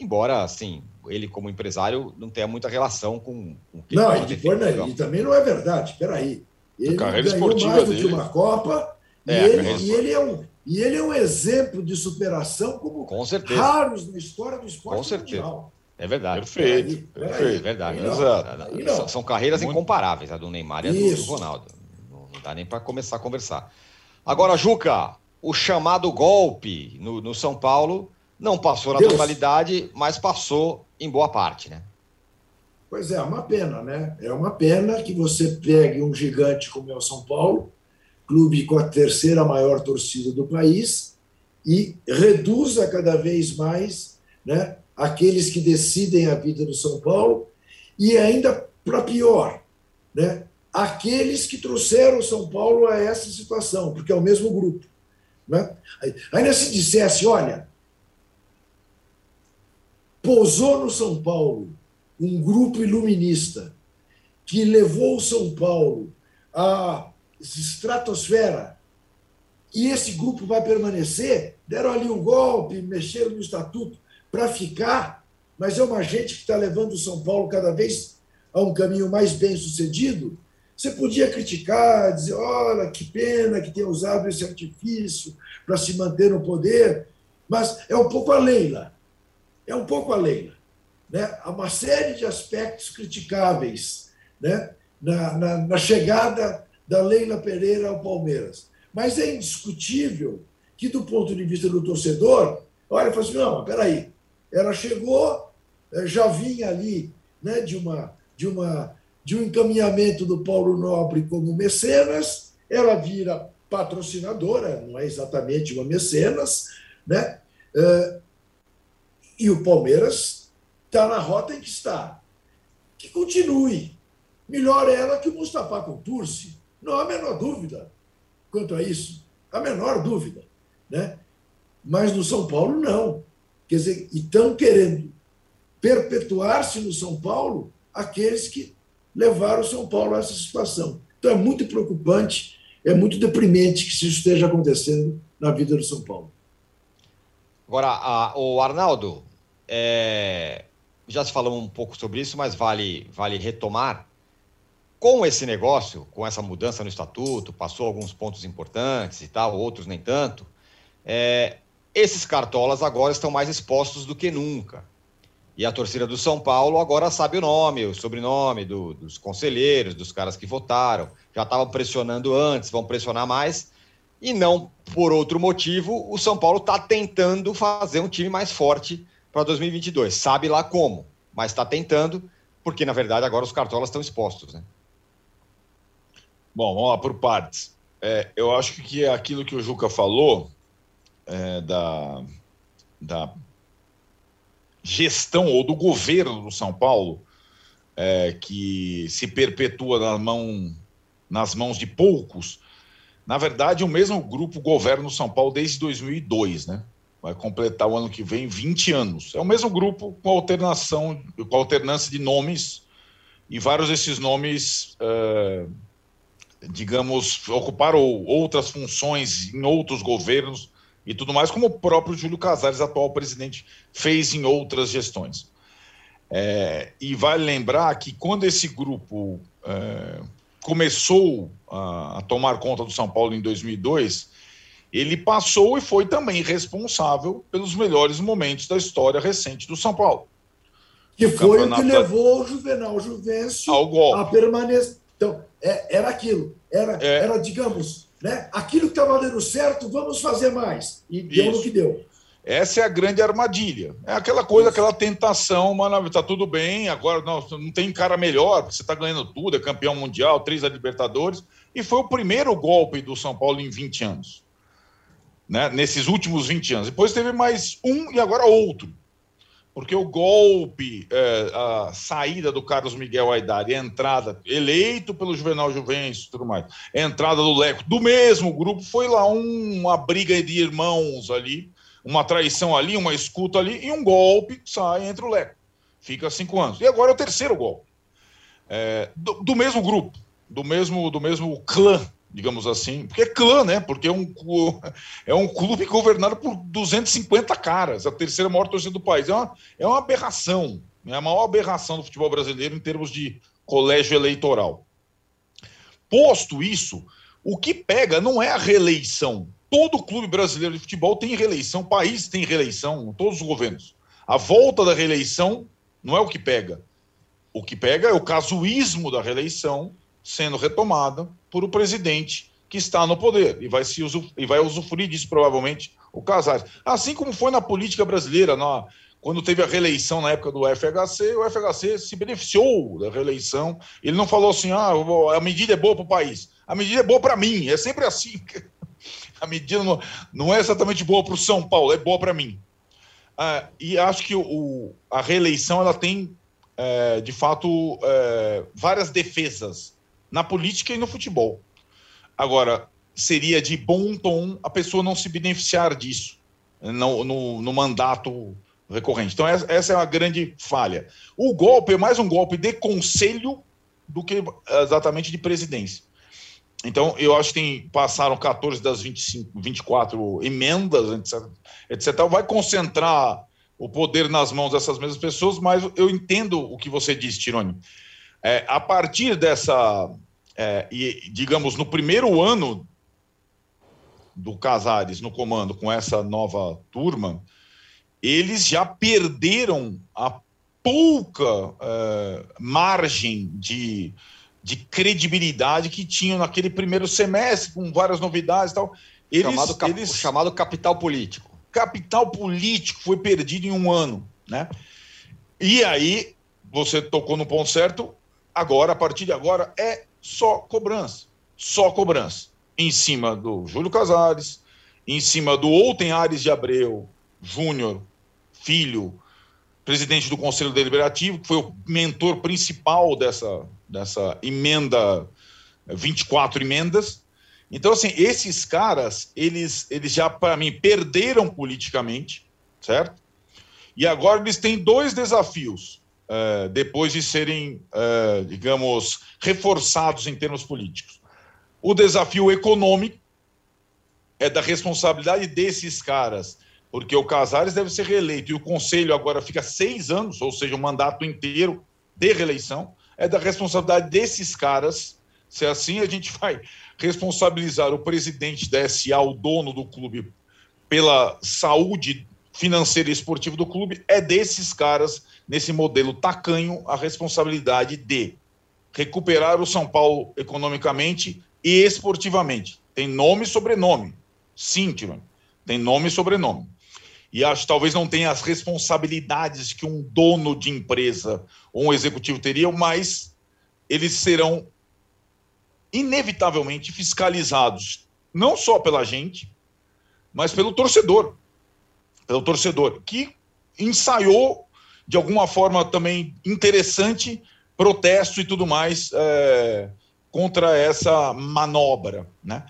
Embora, assim, ele como empresário não tenha muita relação com, o que não, ele depois, né, e também não é verdade. Peraí. Ele carreira ganhou esportiva mais do dele. que uma Copa é, e, ele, e, ele é um, e ele é um exemplo de superação como com raros na história do esporte Com certeza. Mundial. É verdade. Perfeito. Peraí, perfeito. Peraí, é verdade. Exato. São, são, carreiras Muito... incomparáveis, a do Neymar e a do, do Ronaldo. Não, não dá nem para começar a conversar. Agora, Juca, o chamado golpe no, no São Paulo não passou na Deus. totalidade, mas passou em boa parte, né? Pois é, é uma pena, né? É uma pena que você pegue um gigante como é o São Paulo, clube com a terceira maior torcida do país, e reduza cada vez mais né, aqueles que decidem a vida do São Paulo, e ainda para pior, né, aqueles que trouxeram o São Paulo a essa situação, porque é o mesmo grupo. Né? Ainda se dissesse, olha, Pousou no São Paulo um grupo iluminista que levou o São Paulo à estratosfera e esse grupo vai permanecer, deram ali um golpe, mexeram no estatuto para ficar, mas é uma gente que está levando o São Paulo cada vez a um caminho mais bem sucedido. Você podia criticar, dizer: olha, que pena que tenha usado esse artifício para se manter no poder, mas é um pouco a Leila. É um pouco a Leila. Né? Há uma série de aspectos criticáveis né? na, na, na chegada da Leila Pereira ao Palmeiras. Mas é indiscutível que, do ponto de vista do torcedor, olha, fala assim: não, peraí, ela chegou, eh, já vinha ali né, de, uma, de, uma, de um encaminhamento do Paulo Nobre como mecenas, ela vira patrocinadora, não é exatamente uma mecenas, né? E o Palmeiras está na rota em que está. Que continue. Melhor ela que o Mustafa Contursi. Não há a menor dúvida quanto a isso. A menor dúvida. Né? Mas no São Paulo, não. Quer dizer, estão querendo perpetuar-se no São Paulo aqueles que levaram o São Paulo a essa situação. Então é muito preocupante, é muito deprimente que isso esteja acontecendo na vida do São Paulo. Agora, a, o Arnaldo, é, já se falou um pouco sobre isso, mas vale, vale retomar. Com esse negócio, com essa mudança no estatuto, passou alguns pontos importantes e tal, outros nem tanto. É, esses cartolas agora estão mais expostos do que nunca. E a torcida do São Paulo agora sabe o nome, o sobrenome do, dos conselheiros, dos caras que votaram. Já estavam pressionando antes, vão pressionar mais. E não por outro motivo, o São Paulo está tentando fazer um time mais forte para 2022. Sabe lá como, mas está tentando, porque na verdade agora os cartolas estão expostos. Né? Bom, vamos lá por partes. É, eu acho que aquilo que o Juca falou é, da, da gestão ou do governo do São Paulo, é, que se perpetua na mão, nas mãos de poucos, na verdade, o mesmo grupo governa o São Paulo desde 2002, né? Vai completar o ano que vem 20 anos. É o mesmo grupo com alternação, com alternância de nomes, e vários desses nomes, é, digamos, ocuparam outras funções em outros governos e tudo mais, como o próprio Júlio Casares, atual presidente, fez em outras gestões. É, e vale lembrar que quando esse grupo é, começou a, a, tomar conta do São Paulo em 2002, ele passou e foi também responsável pelos melhores momentos da história recente do São Paulo. Que o foi o que levou o Juvenal Juvencio ao golpe. a permanecer. Então, é, era aquilo. Era, é. era digamos, né? aquilo que estava dando certo, vamos fazer mais. E deu Isso. no que deu. Essa é a grande armadilha. É aquela coisa, aquela tentação, mano, tá tudo bem, agora não, não tem cara melhor, você está ganhando tudo, é campeão mundial, três da Libertadores, e foi o primeiro golpe do São Paulo em 20 anos. Né? Nesses últimos 20 anos. Depois teve mais um e agora outro. Porque o golpe, é, a saída do Carlos Miguel Aidar a entrada, eleito pelo Juvenal Juvencio e tudo mais, a entrada do Leco, do mesmo grupo, foi lá um, uma briga de irmãos ali, uma traição ali, uma escuta ali, e um golpe sai entre o Leco. Fica cinco anos. E agora é o terceiro golpe. É, do, do, mesmo grupo, do mesmo, do mesmo clã, digamos assim. Porque é clã, né? Porque é um, é um clube governado por 250 caras, a terceira maior torcida do país. É uma, é uma aberração. É a maior aberração do futebol brasileiro em termos de colégio eleitoral. Posto isso, o que pega não é a reeleição Todo clube brasileiro de futebol tem reeleição, o país tem reeleição, todos os governos. A volta da reeleição não é o que pega. O que pega é o casuísmo da reeleição sendo retomada por o presidente que está no poder e vai, se e vai usufruir disso provavelmente o Casares. Assim como foi na política brasileira, na, quando teve a reeleição na época do FHC, o FHC se beneficiou da reeleição. Ele não falou assim: ah, a medida é boa para o país. A medida é boa para mim. É sempre assim a medida não, não é exatamente boa para o São Paulo, é boa para mim. Ah, e acho que o, a reeleição ela tem, é, de fato, é, várias defesas na política e no futebol. Agora, seria de bom tom a pessoa não se beneficiar disso no, no, no mandato recorrente. Então, essa é uma grande falha. O golpe é mais um golpe de conselho do que exatamente de presidência. Então, eu acho que tem, passaram 14 das 25, 24 emendas, etc, etc. Vai concentrar o poder nas mãos dessas mesmas pessoas, mas eu entendo o que você disse, Tironi. É, a partir dessa, é, e, digamos, no primeiro ano do Casares no comando com essa nova turma, eles já perderam a pouca é, margem de, de credibilidade que tinham naquele primeiro semestre, com várias novidades e tal. Eles, chamado, cap, eles, chamado capital político capital político foi perdido em um ano, né? E aí, você tocou no ponto certo, agora, a partir de agora, é só cobrança. Só cobrança. Em cima do Júlio Casares, em cima do Outem Ares de Abreu Júnior, filho, presidente do Conselho Deliberativo, que foi o mentor principal dessa, dessa emenda, 24 emendas, então, assim, esses caras, eles, eles já, para mim, perderam politicamente, certo? E agora eles têm dois desafios, uh, depois de serem, uh, digamos, reforçados em termos políticos. O desafio econômico é da responsabilidade desses caras, porque o Casares deve ser reeleito e o Conselho agora fica seis anos, ou seja, um mandato inteiro de reeleição. É da responsabilidade desses caras. Se é assim, a gente vai responsabilizar o presidente da SA, o dono do clube, pela saúde financeira e esportiva do clube, é desses caras, nesse modelo tacanho, a responsabilidade de recuperar o São Paulo economicamente e esportivamente. Tem nome e sobrenome. Sim, Tirone. Tem nome e sobrenome. E acho que talvez não tenha as responsabilidades que um dono de empresa ou um executivo teria, mas eles serão inevitavelmente fiscalizados, não só pela gente, mas pelo torcedor. Pelo torcedor, que ensaiou de alguma forma também interessante protesto e tudo mais é, contra essa manobra. Né?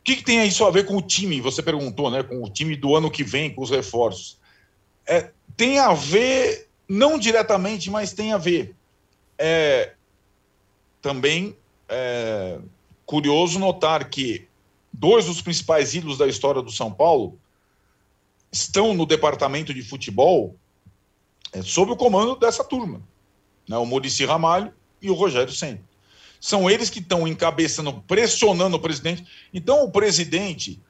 O que, que, tem isso a ver com o time? Você perguntou, né? Com o time do ano que vem, com os reforços. É, tem a ver, não diretamente, mas tem a ver. É, também é curioso notar que dois dos principais ídolos da história do São Paulo estão no departamento de futebol é, sob o comando dessa turma, né? o Murici Ramalho e o Rogério Senna. São eles que estão encabeçando, pressionando o presidente. Então, o presidente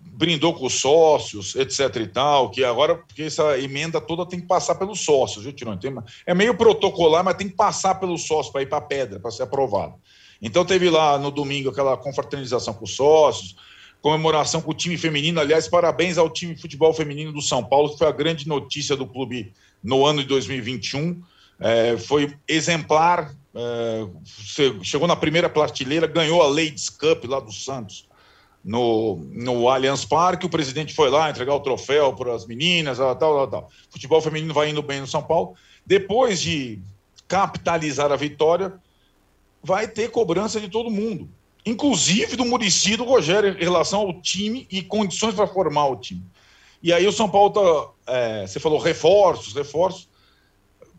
brindou com os sócios, etc e tal, que agora, porque essa emenda toda tem que passar pelos sócios, viu, Tirone? É meio protocolar, mas tem que passar pelos sócios para ir para a pedra, para ser aprovado. Então teve lá no domingo aquela confraternização com os sócios, comemoração com o time feminino. Aliás, parabéns ao time de futebol feminino do São Paulo, que foi a grande notícia do clube no ano de 2021. É, foi exemplar, é, chegou na primeira prateleira, ganhou a Ladies Cup lá do Santos, no, no Allianz Parque. O presidente foi lá entregar o troféu para as meninas, tal, tal, tal. Futebol feminino vai indo bem no São Paulo. Depois de capitalizar a vitória, vai ter cobrança de todo mundo, inclusive do Murici do Rogério, em relação ao time e condições para formar o time. E aí o São Paulo tá, é, você falou reforços, reforços.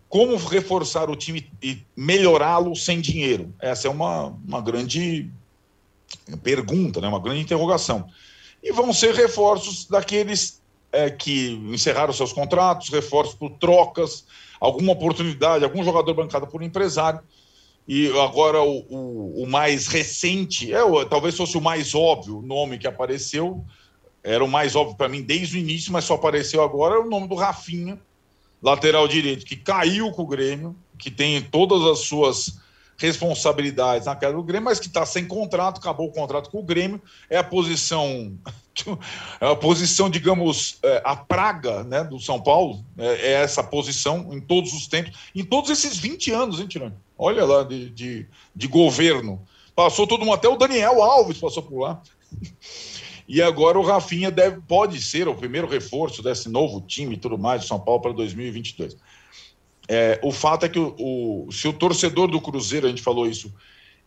Como reforçar o time e melhorá-lo sem dinheiro? Essa é uma, uma grande pergunta, né? uma grande interrogação. E vão ser reforços daqueles é, que encerraram seus contratos, reforços por trocas, alguma oportunidade, algum jogador bancado por empresário. E agora o, o, o mais recente, é, talvez fosse o mais óbvio nome que apareceu, era o mais óbvio para mim desde o início, mas só apareceu agora, é o nome do Rafinha, lateral direito, que caiu com o Grêmio, que tem todas as suas responsabilidades na queda do Grêmio, mas que está sem contrato, acabou o contrato com o Grêmio, é a posição, é a posição, digamos, é, a praga né, do São Paulo, é, é, essa posição em todos os tempos, em todos esses 20 anos, hein, Tirani? Olha lá, de, de, de governo. Passou todo mundo, até o Daniel Alves passou por lá. E agora o Rafinha deve, pode ser o primeiro reforço desse novo time e tudo mais de São Paulo para 2022. É, o fato é que o, o, se o torcedor do Cruzeiro, a gente falou isso,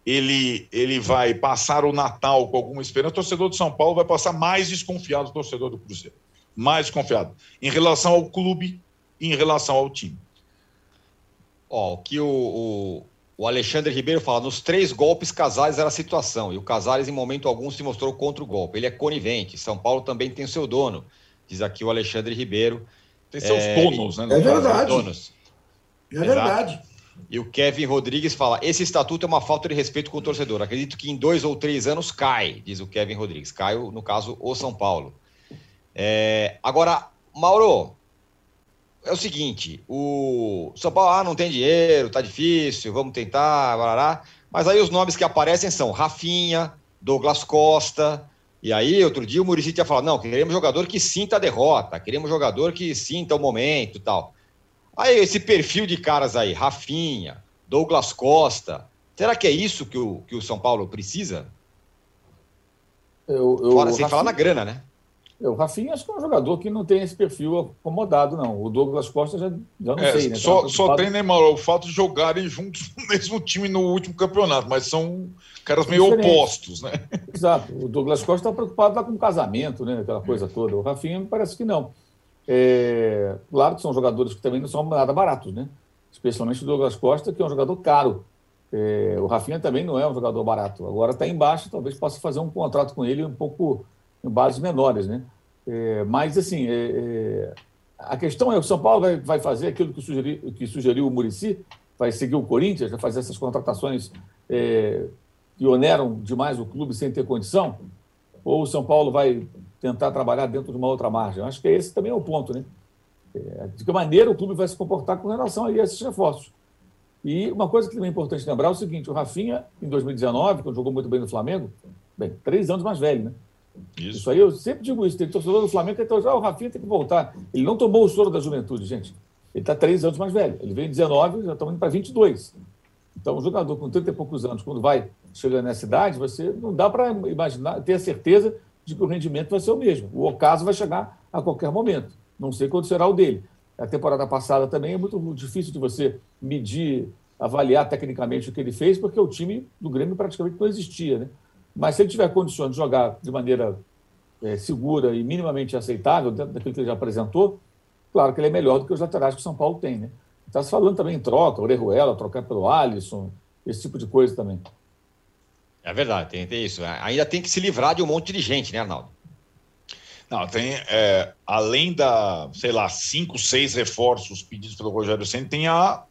ele, ele vai passar o Natal com alguma esperança, o torcedor do São Paulo vai passar mais desconfiado do torcedor do Cruzeiro. Mais desconfiado. Em relação ao clube em relação ao time. Ó, o que o, o, o, Alexandre Ribeiro fala, nos três golpes Casares era a situação, e o Casares em momento algum se mostrou contra o golpe. Ele é conivente, São Paulo também tem o seu dono, diz aqui o Alexandre Ribeiro. Tem seus É, donos, né? é caso. verdade. Donos. É Exato. verdade. E o Kevin Rodrigues fala: esse estatuto é uma falta de respeito com o torcedor. Acredito que em dois ou três anos cai, diz o Kevin Rodrigues. Cai, no caso, o São Paulo. É, agora, Mauro, é o seguinte: o São Paulo ah, não tem dinheiro, tá difícil, vamos tentar, barará. Mas aí os nomes que aparecem são Rafinha, Douglas Costa. E aí, outro dia, o Muricy tinha falado: não, queremos jogador que sinta a derrota, queremos jogador que sinta o momento e tal. Aí, esse perfil de caras aí, Rafinha, Douglas Costa, será que é isso que o, que o São Paulo precisa? Eu, eu, Fora, sem falar na Rafinha- grana, né? O Rafinha acho que é um jogador que não tem esse perfil acomodado, não. O Douglas Costa já, já não É, sei, né? só, Tava só tem, né, Mauro, o fato de jogarem juntos no mesmo time no último campeonato, mas são caras meio Diferentes. opostos, né? Exato. O Douglas Costa está preocupado lá com o casamento, né? Aquela coisa toda. O Rafinha me parece que não. É, claro que são jogadores que também não são nada baratos, né? Especialmente o Douglas Costa, que é um jogador caro. É, o Rafinha também não é um jogador barato. Agora está embaixo, talvez possa fazer um contrato com ele um pouco bases menores, né? É, mas, assim, é, é, a questão é: o São Paulo vai, vai fazer aquilo que, sugeri, que sugeriu o Murici, vai seguir o Corinthians, vai fazer essas contratações é, que oneram demais o clube sem ter condição? Ou o São Paulo vai tentar trabalhar dentro de uma outra margem? Acho que esse também é o ponto, né? É, de que maneira o clube vai se comportar com relação a esses reforços. E uma coisa que também é importante lembrar é o seguinte: o Rafinha, em 2019, quando jogou muito bem no Flamengo, bem, três anos mais velho, né? Isso. Isso aí eu sempre digo isso. Tem torcedor do Flamengo tem torcedor, ah, o Rafinha tem que voltar. Ele não tomou o soro da juventude, gente. Ele está três anos mais velho. Ele veio em 19, já estamos indo para 22. Então, um jogador com 30 e poucos anos, quando vai chegando nessa idade, você não dá para imaginar, ter a certeza de que o rendimento vai ser o mesmo. O ocaso vai chegar a qualquer momento. Não sei quando será o dele. A temporada passada também é muito difícil de você medir, avaliar tecnicamente o que ele fez, porque o time do Grêmio praticamente não existia, né? Mas se ele tiver condições de jogar de maneira eh, segura e minimamente aceitável, dentro daquilo que ele já apresentou, claro que ele é melhor do que os laterais que o São Paulo tem, né? Está se falando também em troca, Orejuela, trocar pelo Alisson, esse tipo de coisa também. É verdade, tem, tem isso. Ainda tem que se livrar de um monte de gente, né, Arnaldo? Não, tem, é, além da, sei lá, cinco, seis reforços pedidos pelo Rogério Senna, tem a,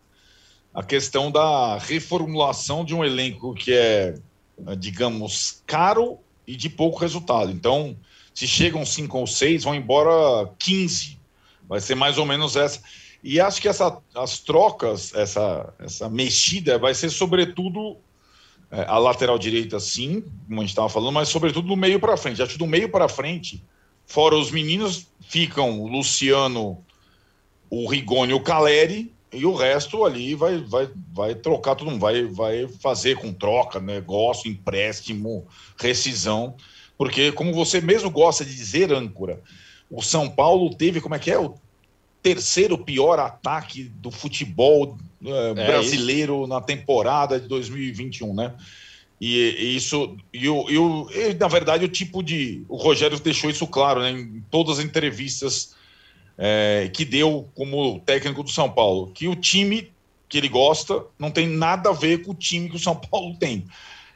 a questão da reformulação de um elenco que é, digamos, caro e de pouco resultado. Então, se chegam cinco ou seis, vão embora 15. Vai ser mais ou menos essa. E acho que essa, as trocas, essa, essa mexida, vai ser sobretudo é, a lateral direita, sim, como a gente estava falando, mas sobretudo do meio para frente. Acho que do meio para frente, fora os meninos, ficam o Luciano, o Rigoni e o Caleri, e o resto ali vai, vai, vai trocar todo mundo, vai, vai fazer com troca, negócio, empréstimo, rescisão, porque, como você mesmo gosta de dizer, âncora, o São Paulo teve, como é que é? O terceiro pior ataque do futebol eh, brasileiro na temporada de 2021, né? E, e isso, e, o, e, o, e, na verdade, o tipo de. O Rogério deixou isso claro, né? Em todas as entrevistas é, que deu como técnico do São Paulo, que o time que ele gosta não tem nada a ver com o time que o São Paulo tem.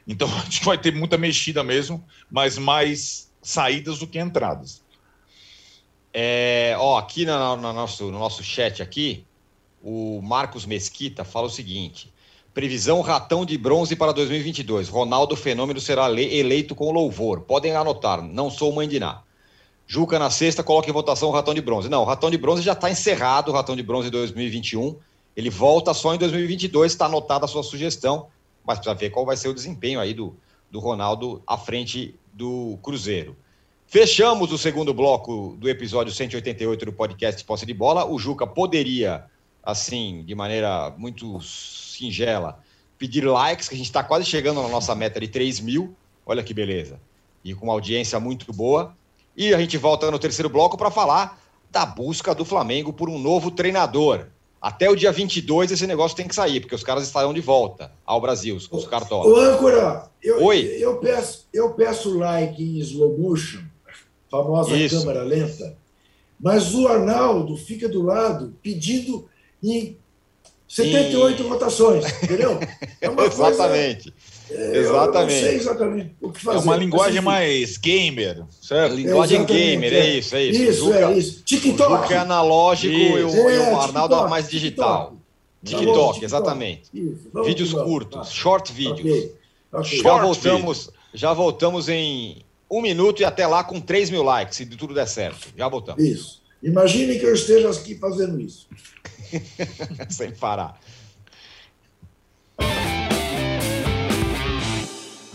Então a gente vai ter muita mexida mesmo, mas mais saídas do que entradas. É, ó, aqui no, no, nosso, no nosso chat aqui, o Marcos Mesquita fala o seguinte: previsão ratão de bronze para 2022. Ronaldo Fenômeno será eleito com louvor. Podem anotar, não sou mãe de Ná. Juca na sexta, coloca em votação o ratão de bronze. Não, o ratão de bronze já está encerrado, o ratão de bronze 2021. Ele volta só em 2022, está anotada a sua sugestão, mas precisa ver qual vai ser o desempenho aí do, do Ronaldo à frente do Cruzeiro. Fechamos o segundo bloco do episódio 188 do podcast Posse de Bola. O Juca poderia, assim, de maneira muito singela, pedir likes, que a gente está quase chegando na nossa meta de 3 mil. Olha que beleza. E com uma audiência muito boa. E a gente volta no terceiro bloco para falar da busca do Flamengo por um novo treinador. Até o dia 22 esse negócio tem que sair, porque os caras estarão de volta ao Brasil, os, cartolas. Ô, âncora, eu, Oi. Eu peço, eu peço like em slow motion, famosa Isso. câmera lenta, mas o Arnaldo fica do lado pedindo em 78 votações, entendeu? É uma exatamente. Coisa, é, exatamente. Eu não sei exatamente o que fazer. É uma linguagem mais gamer, certo? Linguagem gamer, é isso, é isso. Isso, é isso. TikTok. O é analógico isso. e o, é, o Arnaldo é mais digital. TikTok, TikTok, TikTok. exatamente. Vídeos curtos, short vídeos. Okay. Okay. Já voltamos, já voltamos em um minuto e até lá com 3 mil likes, se tudo der certo. Já voltamos. Isso. Imagine que eu esteja aqui fazendo isso. Sem parar.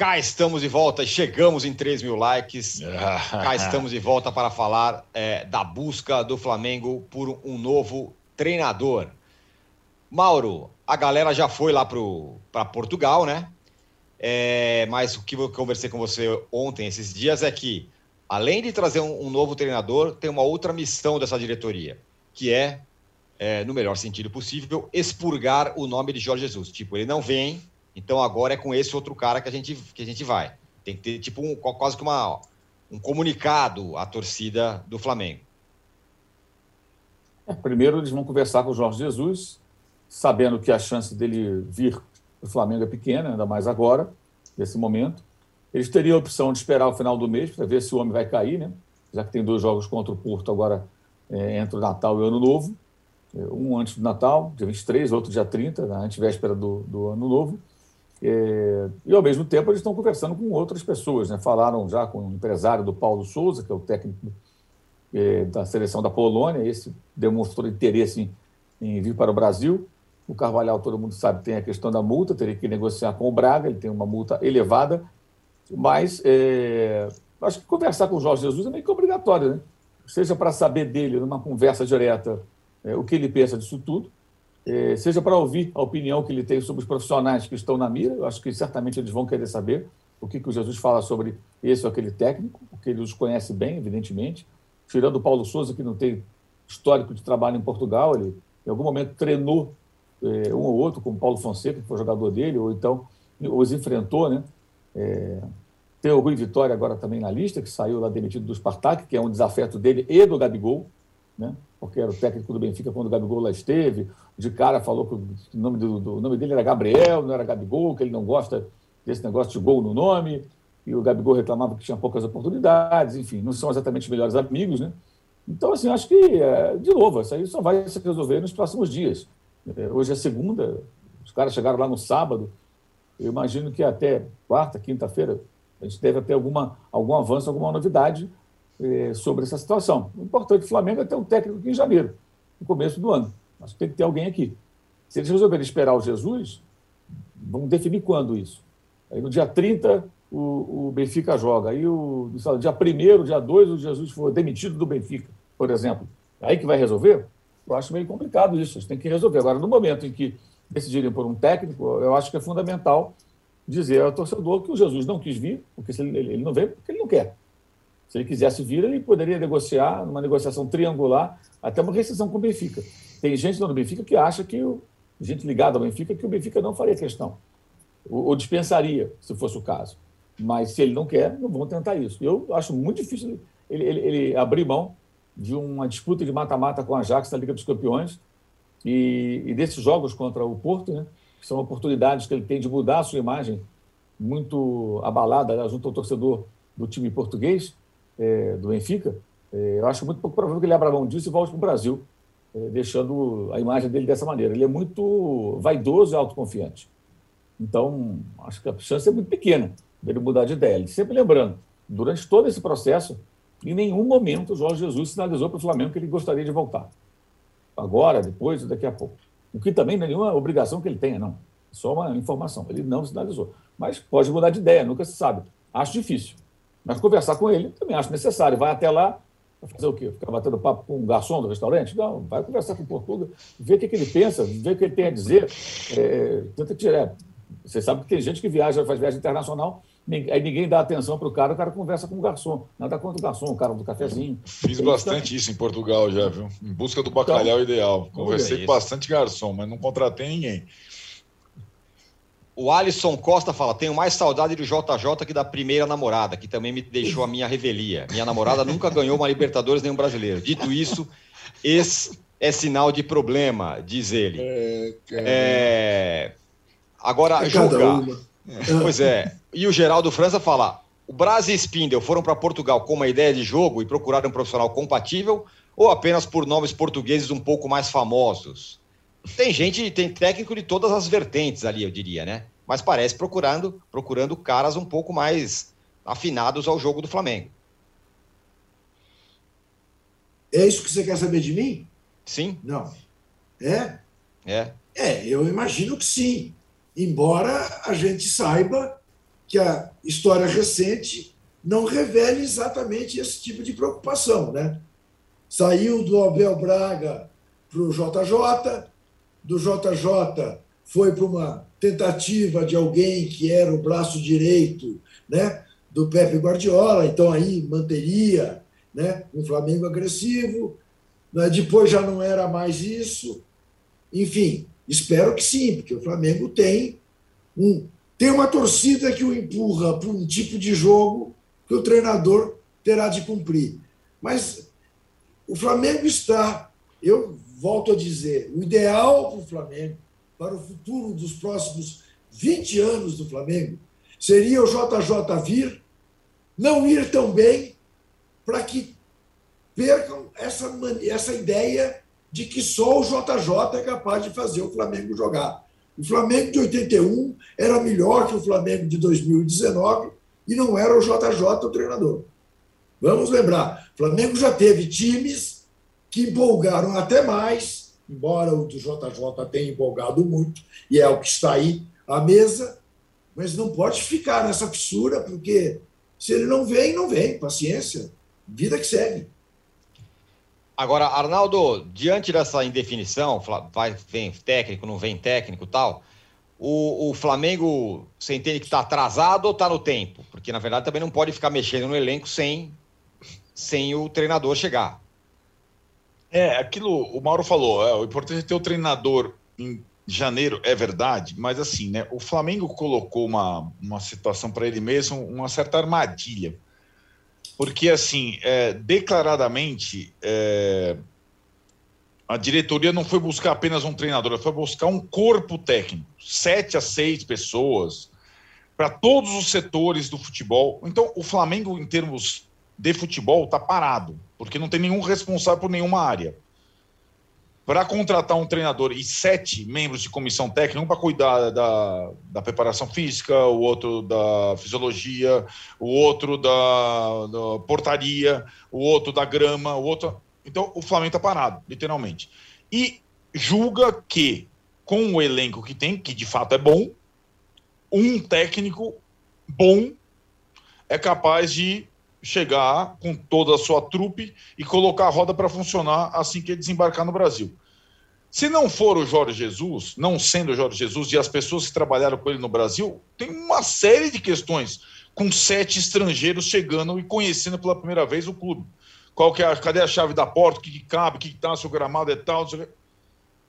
Cá estamos de volta, chegamos em 3 mil likes. Cá estamos de volta para falar é, da busca do Flamengo por um novo treinador. Mauro, a galera já foi lá para Portugal, né? É, mas o que eu conversei com você ontem, esses dias, é que, além de trazer um, um novo treinador, tem uma outra missão dessa diretoria, que é, é, no melhor sentido possível, expurgar o nome de Jorge Jesus. Tipo, ele não vem então agora é com esse outro cara que a gente, que a gente vai. Tem que ter tipo um, quase que uma, um comunicado à torcida do Flamengo. É, primeiro eles vão conversar com o Jorge Jesus, sabendo que a chance dele vir para o Flamengo é pequena, ainda mais agora, nesse momento. Eles teriam a opção de esperar o final do mês para ver se o homem vai cair, né? Já que tem dois jogos contra o Porto agora é, entre o Natal e o Ano Novo. É, um antes do Natal, dia 23, outro dia 30, na antevéspera do, do Ano Novo. É, e, ao mesmo tempo, eles estão conversando com outras pessoas. Né? Falaram já com o empresário do Paulo Souza, que é o técnico é, da seleção da Polônia. Esse demonstrou interesse em, em, vir para o Brasil. O Carvalhal, todo mundo sabe, tem a questão da multa, teria que negociar com o Braga, ele tem uma multa elevada. Mas é, acho que conversar com o Jorge Jesus é meio que obrigatório, né? seja para saber dele, numa conversa direta, é, o que ele pensa disso tudo seja para ouvir a opinião que ele tem sobre os profissionais que estão na mira. Eu acho que certamente eles vão querer saber o que, que o Jesus fala sobre esse ou aquele técnico, porque ele os conhece bem, evidentemente. Tirando o Paulo Souza, que não tem histórico de trabalho em Portugal, ele em algum momento treinou é, um ou outro, como Paulo Fonseca, que foi jogador dele, ou então os enfrentou, né? É, tem o Rui Vitória agora também na lista, que saiu lá demitido do Spartak, que é um desafeto dele e do Gabigol, né? Porque era o técnico do Benfica quando o Gabigol lá esteve. De cara falou que o nome, do, do, o nome dele era Gabriel, não era Gabigol, que ele não gosta desse negócio de gol no nome. E o Gabigol reclamava que tinha poucas oportunidades, enfim, não são exatamente os melhores amigos, né? Então, assim, acho que, é, de novo, isso aí só vai se resolver nos próximos dias. É, hoje é segunda, os caras chegaram lá no sábado. Eu imagino que até quarta, quinta-feira, a gente deve ter alguma, algum avanço, alguma novidade eh, sobre essa situação. O importante do Flamengo é ter um técnico aqui em janeiro, no começo do ano. Mas tem que ter alguém aqui. Se eles resolverem esperar o Jesus, vamos definir quando isso. Aí no dia 30 o, o Benfica joga. Aí o no dia 1 dia 2 o Jesus foi demitido do Benfica, por exemplo. Aí que vai resolver? Eu acho meio complicado isso. Eles têm que resolver. Agora, no momento em que decidirem por um técnico, eu acho que é fundamental dizer ao torcedor que o Jesus não quis vir, porque ele, ele não veio porque ele não quer. Se ele quisesse vir, ele poderia negociar, numa negociação triangular, até uma rescisão com o Benfica. Tem gente no Benfica que acha que, o, gente ligada ao Benfica, que o Benfica não faria questão, ou, ou dispensaria, se fosse o caso. Mas se ele não quer, não vão tentar isso. Eu acho muito difícil ele, ele, ele abrir mão de uma disputa de mata-mata com a Ajax na Liga dos Campeões e, e, desses jogos contra o Porto, né, que são oportunidades que ele tem de mudar a sua imagem muito abalada né, junto ao torcedor do time português é, do Benfica, é, eu acho muito pouco provável que ele abra mão disso e volte para o Brasil, é, deixando a imagem dele dessa maneira. Ele é muito vaidoso e autoconfiante. Então, acho que a chance é muito pequena dele mudar de ideia. Sempre lembrando, durante todo esse processo, em nenhum momento o Jorge Jesus sinalizou para o Flamengo que ele gostaria de voltar. Agora, depois, daqui a pouco. O que também não é nenhuma obrigação que ele tenha, não. É só uma informação. Ele não sinalizou. Mas pode mudar de ideia, nunca se sabe. Acho difícil. Mas conversar com ele também acho necessário. Vai até lá, vai fazer o quê? Ficar batendo papo com um garçom do restaurante? Não, vai conversar com o Portuga, ver o que, que ele pensa, ver o que ele tem a dizer. É, tenta tirar. Você sabe que tem gente que viaja, faz viagem internacional, aí ninguém dá atenção para o cara, o cara conversa com o garçom. Nada contra o garçom, o cara do cafezinho. Fiz bastante isso em Portugal já, viu? Em busca do bacalhau então, ideal. Conversei com bastante garçom, mas não contratei ninguém. O Alisson Costa fala: tenho mais saudade do JJ que da primeira namorada, que também me deixou a minha revelia. Minha namorada nunca ganhou uma Libertadores nem um brasileiro. Dito isso, esse é sinal de problema, diz ele. É, é... Agora, é julgar. Pois é. E o Geraldo França fala: o Braz e Spindel foram para Portugal com uma ideia de jogo e procuraram um profissional compatível ou apenas por nomes portugueses um pouco mais famosos? Tem gente, tem técnico de todas as vertentes ali, eu diria, né? Mas parece procurando, procurando caras um pouco mais afinados ao jogo do Flamengo. É isso que você quer saber de mim? Sim. Não. É? É. É, eu imagino que sim. Embora a gente saiba que a história recente não revele exatamente esse tipo de preocupação, né? Saiu do Abel Braga para o JJ, do JJ foi para uma tentativa de alguém que era o braço direito né, do Pepe Guardiola, então aí manteria né, um Flamengo agressivo. Né, depois já não era mais isso. Enfim, espero que sim, porque o Flamengo tem um, tem uma torcida que o empurra para um tipo de jogo que o treinador terá de cumprir. Mas o Flamengo está, eu volto a dizer, o ideal para o Flamengo, para o futuro dos próximos 20 anos do Flamengo, seria o JJ vir, não ir tão bem, para que percam essa, essa ideia de que só o JJ é capaz de fazer o Flamengo jogar. O Flamengo de 81 era melhor que o Flamengo de 2019 e não era o JJ o treinador. Vamos lembrar, o Flamengo já teve times que empolgaram até mais, embora o do JJ tenha empolgado muito, e é o que está aí à mesa, mas não pode ficar nessa fissura, porque se ele não vem, não vem, paciência, vida que segue. Agora, Arnaldo, diante dessa indefinição, vai, vem técnico, não vem técnico tal, o, o Flamengo, você entende que está atrasado ou está no tempo? Porque, na verdade, também não pode ficar mexendo no elenco sem, sem o treinador chegar. É, aquilo o Mauro falou, é, o importante é ter o treinador em janeiro, é verdade, mas assim, né? O Flamengo colocou uma, uma situação para ele mesmo, uma certa armadilha. Porque, assim, é, declaradamente, é, a diretoria não foi buscar apenas um treinador, foi buscar um corpo técnico, sete a seis pessoas, para todos os setores do futebol. Então, o Flamengo, em termos de futebol está parado, porque não tem nenhum responsável por nenhuma área. Para contratar um treinador e sete membros de comissão técnica, um para cuidar da, da preparação física, o outro da fisiologia, o outro da, da portaria, o outro da grama, o outro. Então o Flamengo está parado, literalmente. E julga que, com o elenco que tem, que de fato é bom, um técnico bom é capaz de chegar com toda a sua trupe e colocar a roda para funcionar assim que ele desembarcar no Brasil. Se não for o Jorge Jesus, não sendo o Jorge Jesus e as pessoas que trabalharam com ele no Brasil, tem uma série de questões com sete estrangeiros chegando e conhecendo pela primeira vez o clube. Qual que é a, cadê a chave da porta? O que, que cabe? O que está? Se o gramado é tal?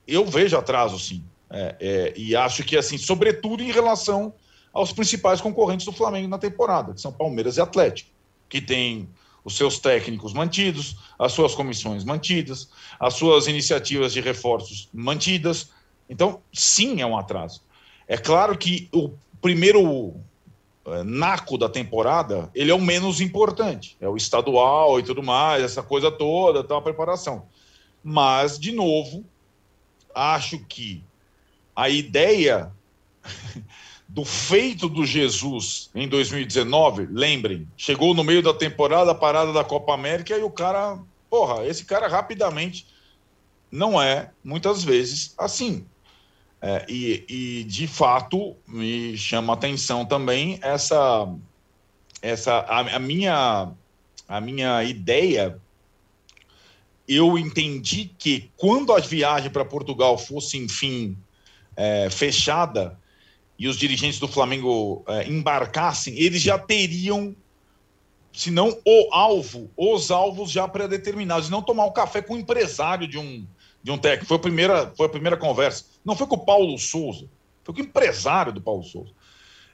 Eu vejo atraso, sim. É, é, e acho que, assim, sobretudo em relação aos principais concorrentes do Flamengo na temporada, que são Palmeiras e Atlético que tem os seus técnicos mantidos, as suas comissões mantidas, as suas iniciativas de reforços mantidas. Então, sim, é um atraso. É claro que o primeiro é, naco da temporada, ele é o menos importante. É o estadual e tudo mais, essa coisa toda, tal, a preparação. Mas, de novo, acho que a ideia do feito do Jesus em 2019, lembrem, chegou no meio da temporada, parada da Copa América, e o cara, porra, esse cara rapidamente não é, muitas vezes, assim. É, e, e, de fato, me chama atenção também essa, essa a, a minha, a minha ideia. Eu entendi que quando a viagem para Portugal fosse, enfim, é, fechada, e os dirigentes do Flamengo é, embarcassem, eles já teriam, se não o alvo, os alvos já pré-determinados. Não tomar um café com o empresário de um, de um técnico. Foi a, primeira, foi a primeira conversa. Não foi com o Paulo Souza, foi com o empresário do Paulo Souza.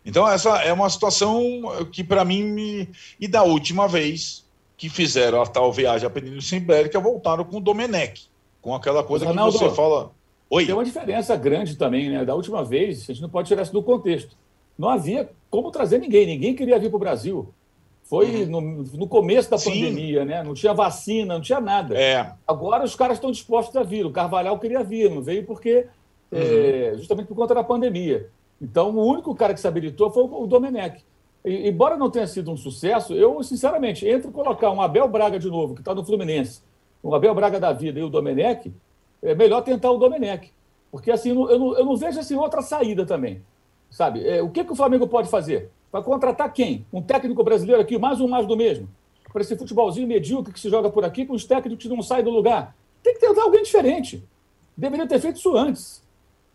Então, essa é uma situação que, para mim, me... e da última vez que fizeram a tal viagem à Península Ibérica, voltaram com o Domenech, com aquela coisa que você fala. Oi. Tem uma diferença grande também, né? Da última vez, a gente não pode tirar isso do contexto. Não havia como trazer ninguém, ninguém queria vir para o Brasil. Foi uhum. no, no, começo da Sim. pandemia, né? Não tinha vacina, não tinha nada. É. Agora os caras estão dispostos a vir. O Carvalhal queria vir, não veio porque uhum. é, justamente por conta da pandemia. Então, o único cara que se habilitou foi o Domenech. E, embora não tenha sido um sucesso, eu, sinceramente, entre colocar um Abel Braga de novo, que está no Fluminense, um Abel Braga da vida e o Domenech, é melhor tentar o Domenech. Porque assim, eu não, eu não vejo assim, outra saída também. Sabe? É, o que, que o Flamengo pode fazer? Vai contratar quem? Um técnico brasileiro aqui, mais um mais do mesmo. Para esse futebolzinho medíocre que se joga por aqui, com os técnicos que não saem do lugar. Tem que tentar alguém diferente. Deveria ter feito isso antes.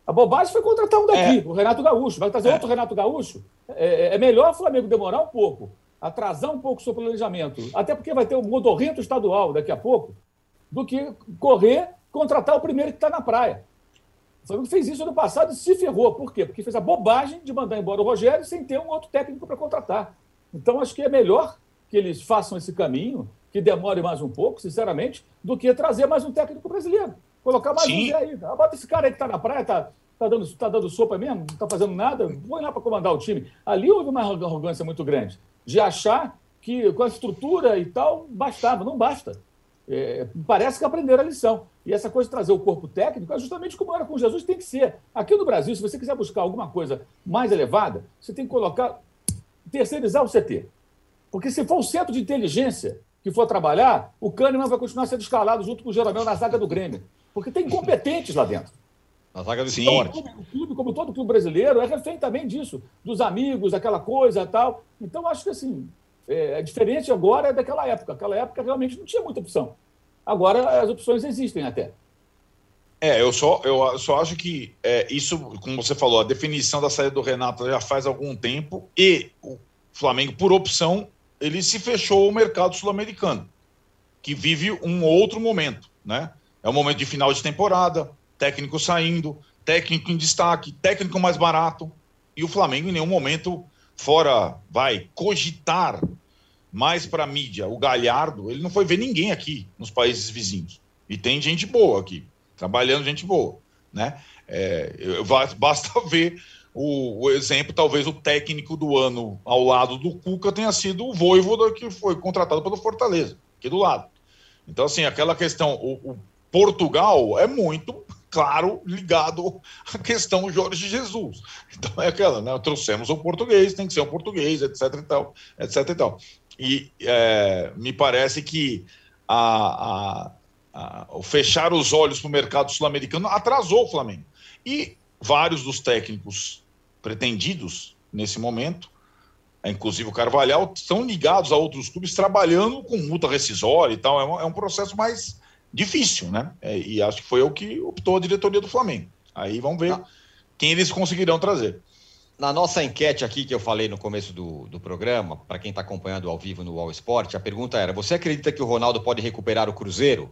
A bobagem foi contratar um daqui, é. o Renato Gaúcho. Vai trazer é. outro Renato Gaúcho? É, é, é melhor o Flamengo demorar um pouco, atrasar um pouco o seu planejamento, até porque vai ter o modorrento estadual daqui a pouco, do que correr contratar o primeiro que está na praia. O Flamengo fez isso ano passado e se ferrou. Por quê? Porque fez a bobagem de mandar embora o Rogério sem ter um outro técnico para contratar. Então, acho que é melhor que eles façam esse caminho, que demore mais um pouco, sinceramente, do que trazer mais um técnico brasileiro. Colocar mais Sim. um aí. Ah, bota esse cara aí que está na praia, está tá dando, tá dando sopa mesmo, não está fazendo nada, põe lá para comandar o time. Ali houve uma arrogância muito grande, de achar que com a estrutura e tal, bastava. Não basta. É, parece que aprenderam a lição. E essa coisa de trazer o corpo técnico é justamente como era com Jesus, tem que ser. Aqui no Brasil, se você quiser buscar alguma coisa mais elevada, você tem que colocar, terceirizar o CT. Porque se for o centro de inteligência que for trabalhar, o Kahneman vai continuar sendo escalado junto com o Jeromel na zaga do Grêmio. Porque tem competentes lá dentro. Na zaga do esporte. O clube, como todo clube brasileiro, é refém também disso, dos amigos, aquela coisa e tal. Então, acho que assim, é, é diferente agora daquela época. Aquela época realmente não tinha muita opção. Agora as opções existem até. É, eu só, eu só acho que é, isso, como você falou, a definição da saída do Renato já faz algum tempo e o Flamengo, por opção, ele se fechou ao mercado sul-americano, que vive um outro momento, né? É um momento de final de temporada, técnico saindo, técnico em destaque, técnico mais barato, e o Flamengo em nenhum momento, fora, vai, cogitar mais para a mídia, o Galhardo, ele não foi ver ninguém aqui nos países vizinhos. E tem gente boa aqui, trabalhando gente boa, né? É, basta ver o, o, exemplo, talvez o técnico do ano ao lado do Cuca tenha sido o Voivoda, que foi contratado pelo Fortaleza, aqui do lado. Então, assim, aquela questão, o, o Portugal é muito claro, ligado à questão Jorge Jesus. Então é aquela, né? Trouxemos o português, tem que ser um português, etc e tal, etc e tal. E é, me parece que a, a, a, fechar os olhos para o mercado sul-americano atrasou o Flamengo. E vários dos técnicos pretendidos nesse momento, inclusive o Carvalhal, estão ligados a outros clubes trabalhando com multa rescisória e tal. É um, é um processo mais difícil, né? É, e acho que foi o que optou a diretoria do Flamengo. Aí vamos ver ah. quem eles conseguirão trazer na nossa enquete aqui que eu falei no começo do, do programa, para quem está acompanhando ao vivo no All Sport, a pergunta era: você acredita que o Ronaldo pode recuperar o Cruzeiro?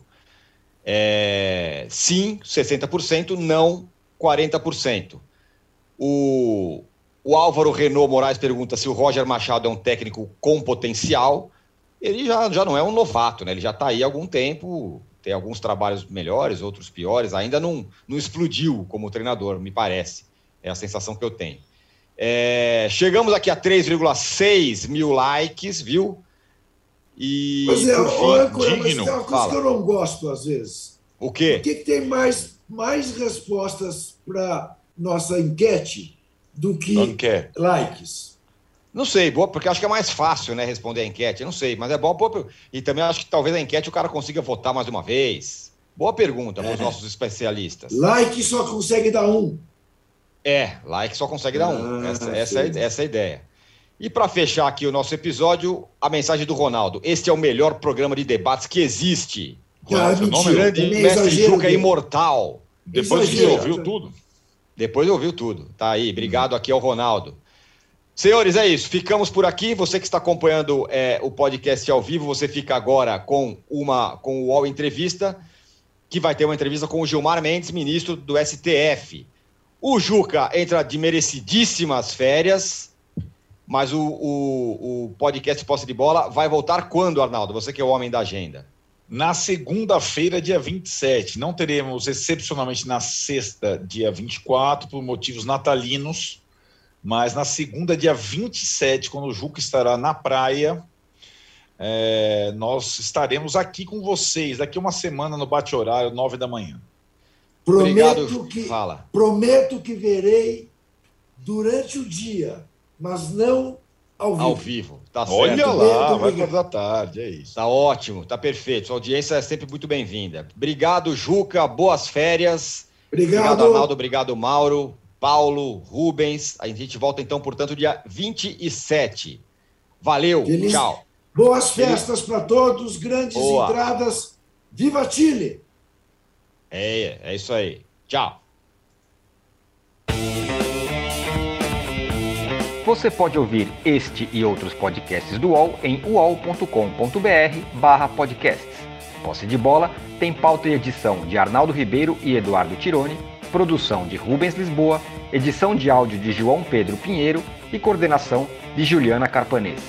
É, sim, 60%, não 40%. O, o Álvaro Renault Moraes pergunta se o Roger Machado é um técnico com potencial. Ele já, já não é um novato, né? Ele já está aí há algum tempo, tem alguns trabalhos melhores, outros piores, ainda não, não explodiu como treinador, me parece. É a sensação que eu tenho. É, chegamos aqui a 3,6 mil likes, viu? E. Pois é, olha, mas tem uma coisa que eu não gosto às vezes. O quê? Por que, que tem mais, mais respostas para nossa enquete do que likes. Não sei, boa, porque acho que é mais fácil, né, responder a enquete. Não sei, mas é bom. boa E também acho que talvez a enquete o cara consiga votar mais uma vez. Boa pergunta para os É. nossos especialistas. Like só consegue dar um. É, like só consegue dar um. Ah, Essa, essa, é, essa é a ideia. E para fechar aqui o nosso episódio, a mensagem do Ronaldo. Este é o melhor programa de debates que existe. Cara, Seu nome, mentira, grande também mestre Juca é imortal. Depois que você Exagero. ouviu tudo. Depois ouviu tudo. Tá aí. Obrigado aqui ao Ronaldo. Senhores, é isso. Ficamos por aqui. Você que está acompanhando é, o podcast ao vivo, você fica agora com uma com o UOL Entrevista, que vai ter uma entrevista com o Gilmar Mendes, ministro do STF. O Juca entra de merecidíssimas férias, mas o, o, o podcast Posse de Bola vai voltar quando, Arnaldo? Você que é o homem da agenda. Na segunda-feira, dia 27. Não teremos, excepcionalmente, na sexta, dia 24, por motivos natalinos. Mas na segunda, dia 27, quando o Juca estará na praia, é, nós estaremos aqui com vocês, daqui uma semana, no bate-horário, nove da manhã. Prometo Obrigado. que, Fala. prometo que verei durante o dia, mas não ao vivo. Ao vivo. Tá certo. Olha lá, vai obrigado. para da tarde, é isso. Tá ótimo, tá perfeito. Sua audiência é sempre muito bem-vinda. Obrigado, Juca. Boas férias. Obrigado. Arnaldo. Obrigado, Mauro, Paulo, Rubens. A gente volta então, portanto, dia 27. Valeu, Feliz- tchau. Boas festas para todos, grandes Boa. entradas. Viva Chile! É, é isso aí. Tchau. Você pode ouvir este e outros podcasts do UOL em uol.com.br barra podcasts. Posse de Bola tem pauta e edição de Arnaldo Ribeiro e Eduardo Tironi, produção de Rubens Lisboa, edição de áudio de João Pedro Pinheiro e coordenação de Juliana Carpanês.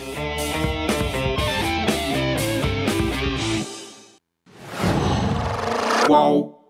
Qual?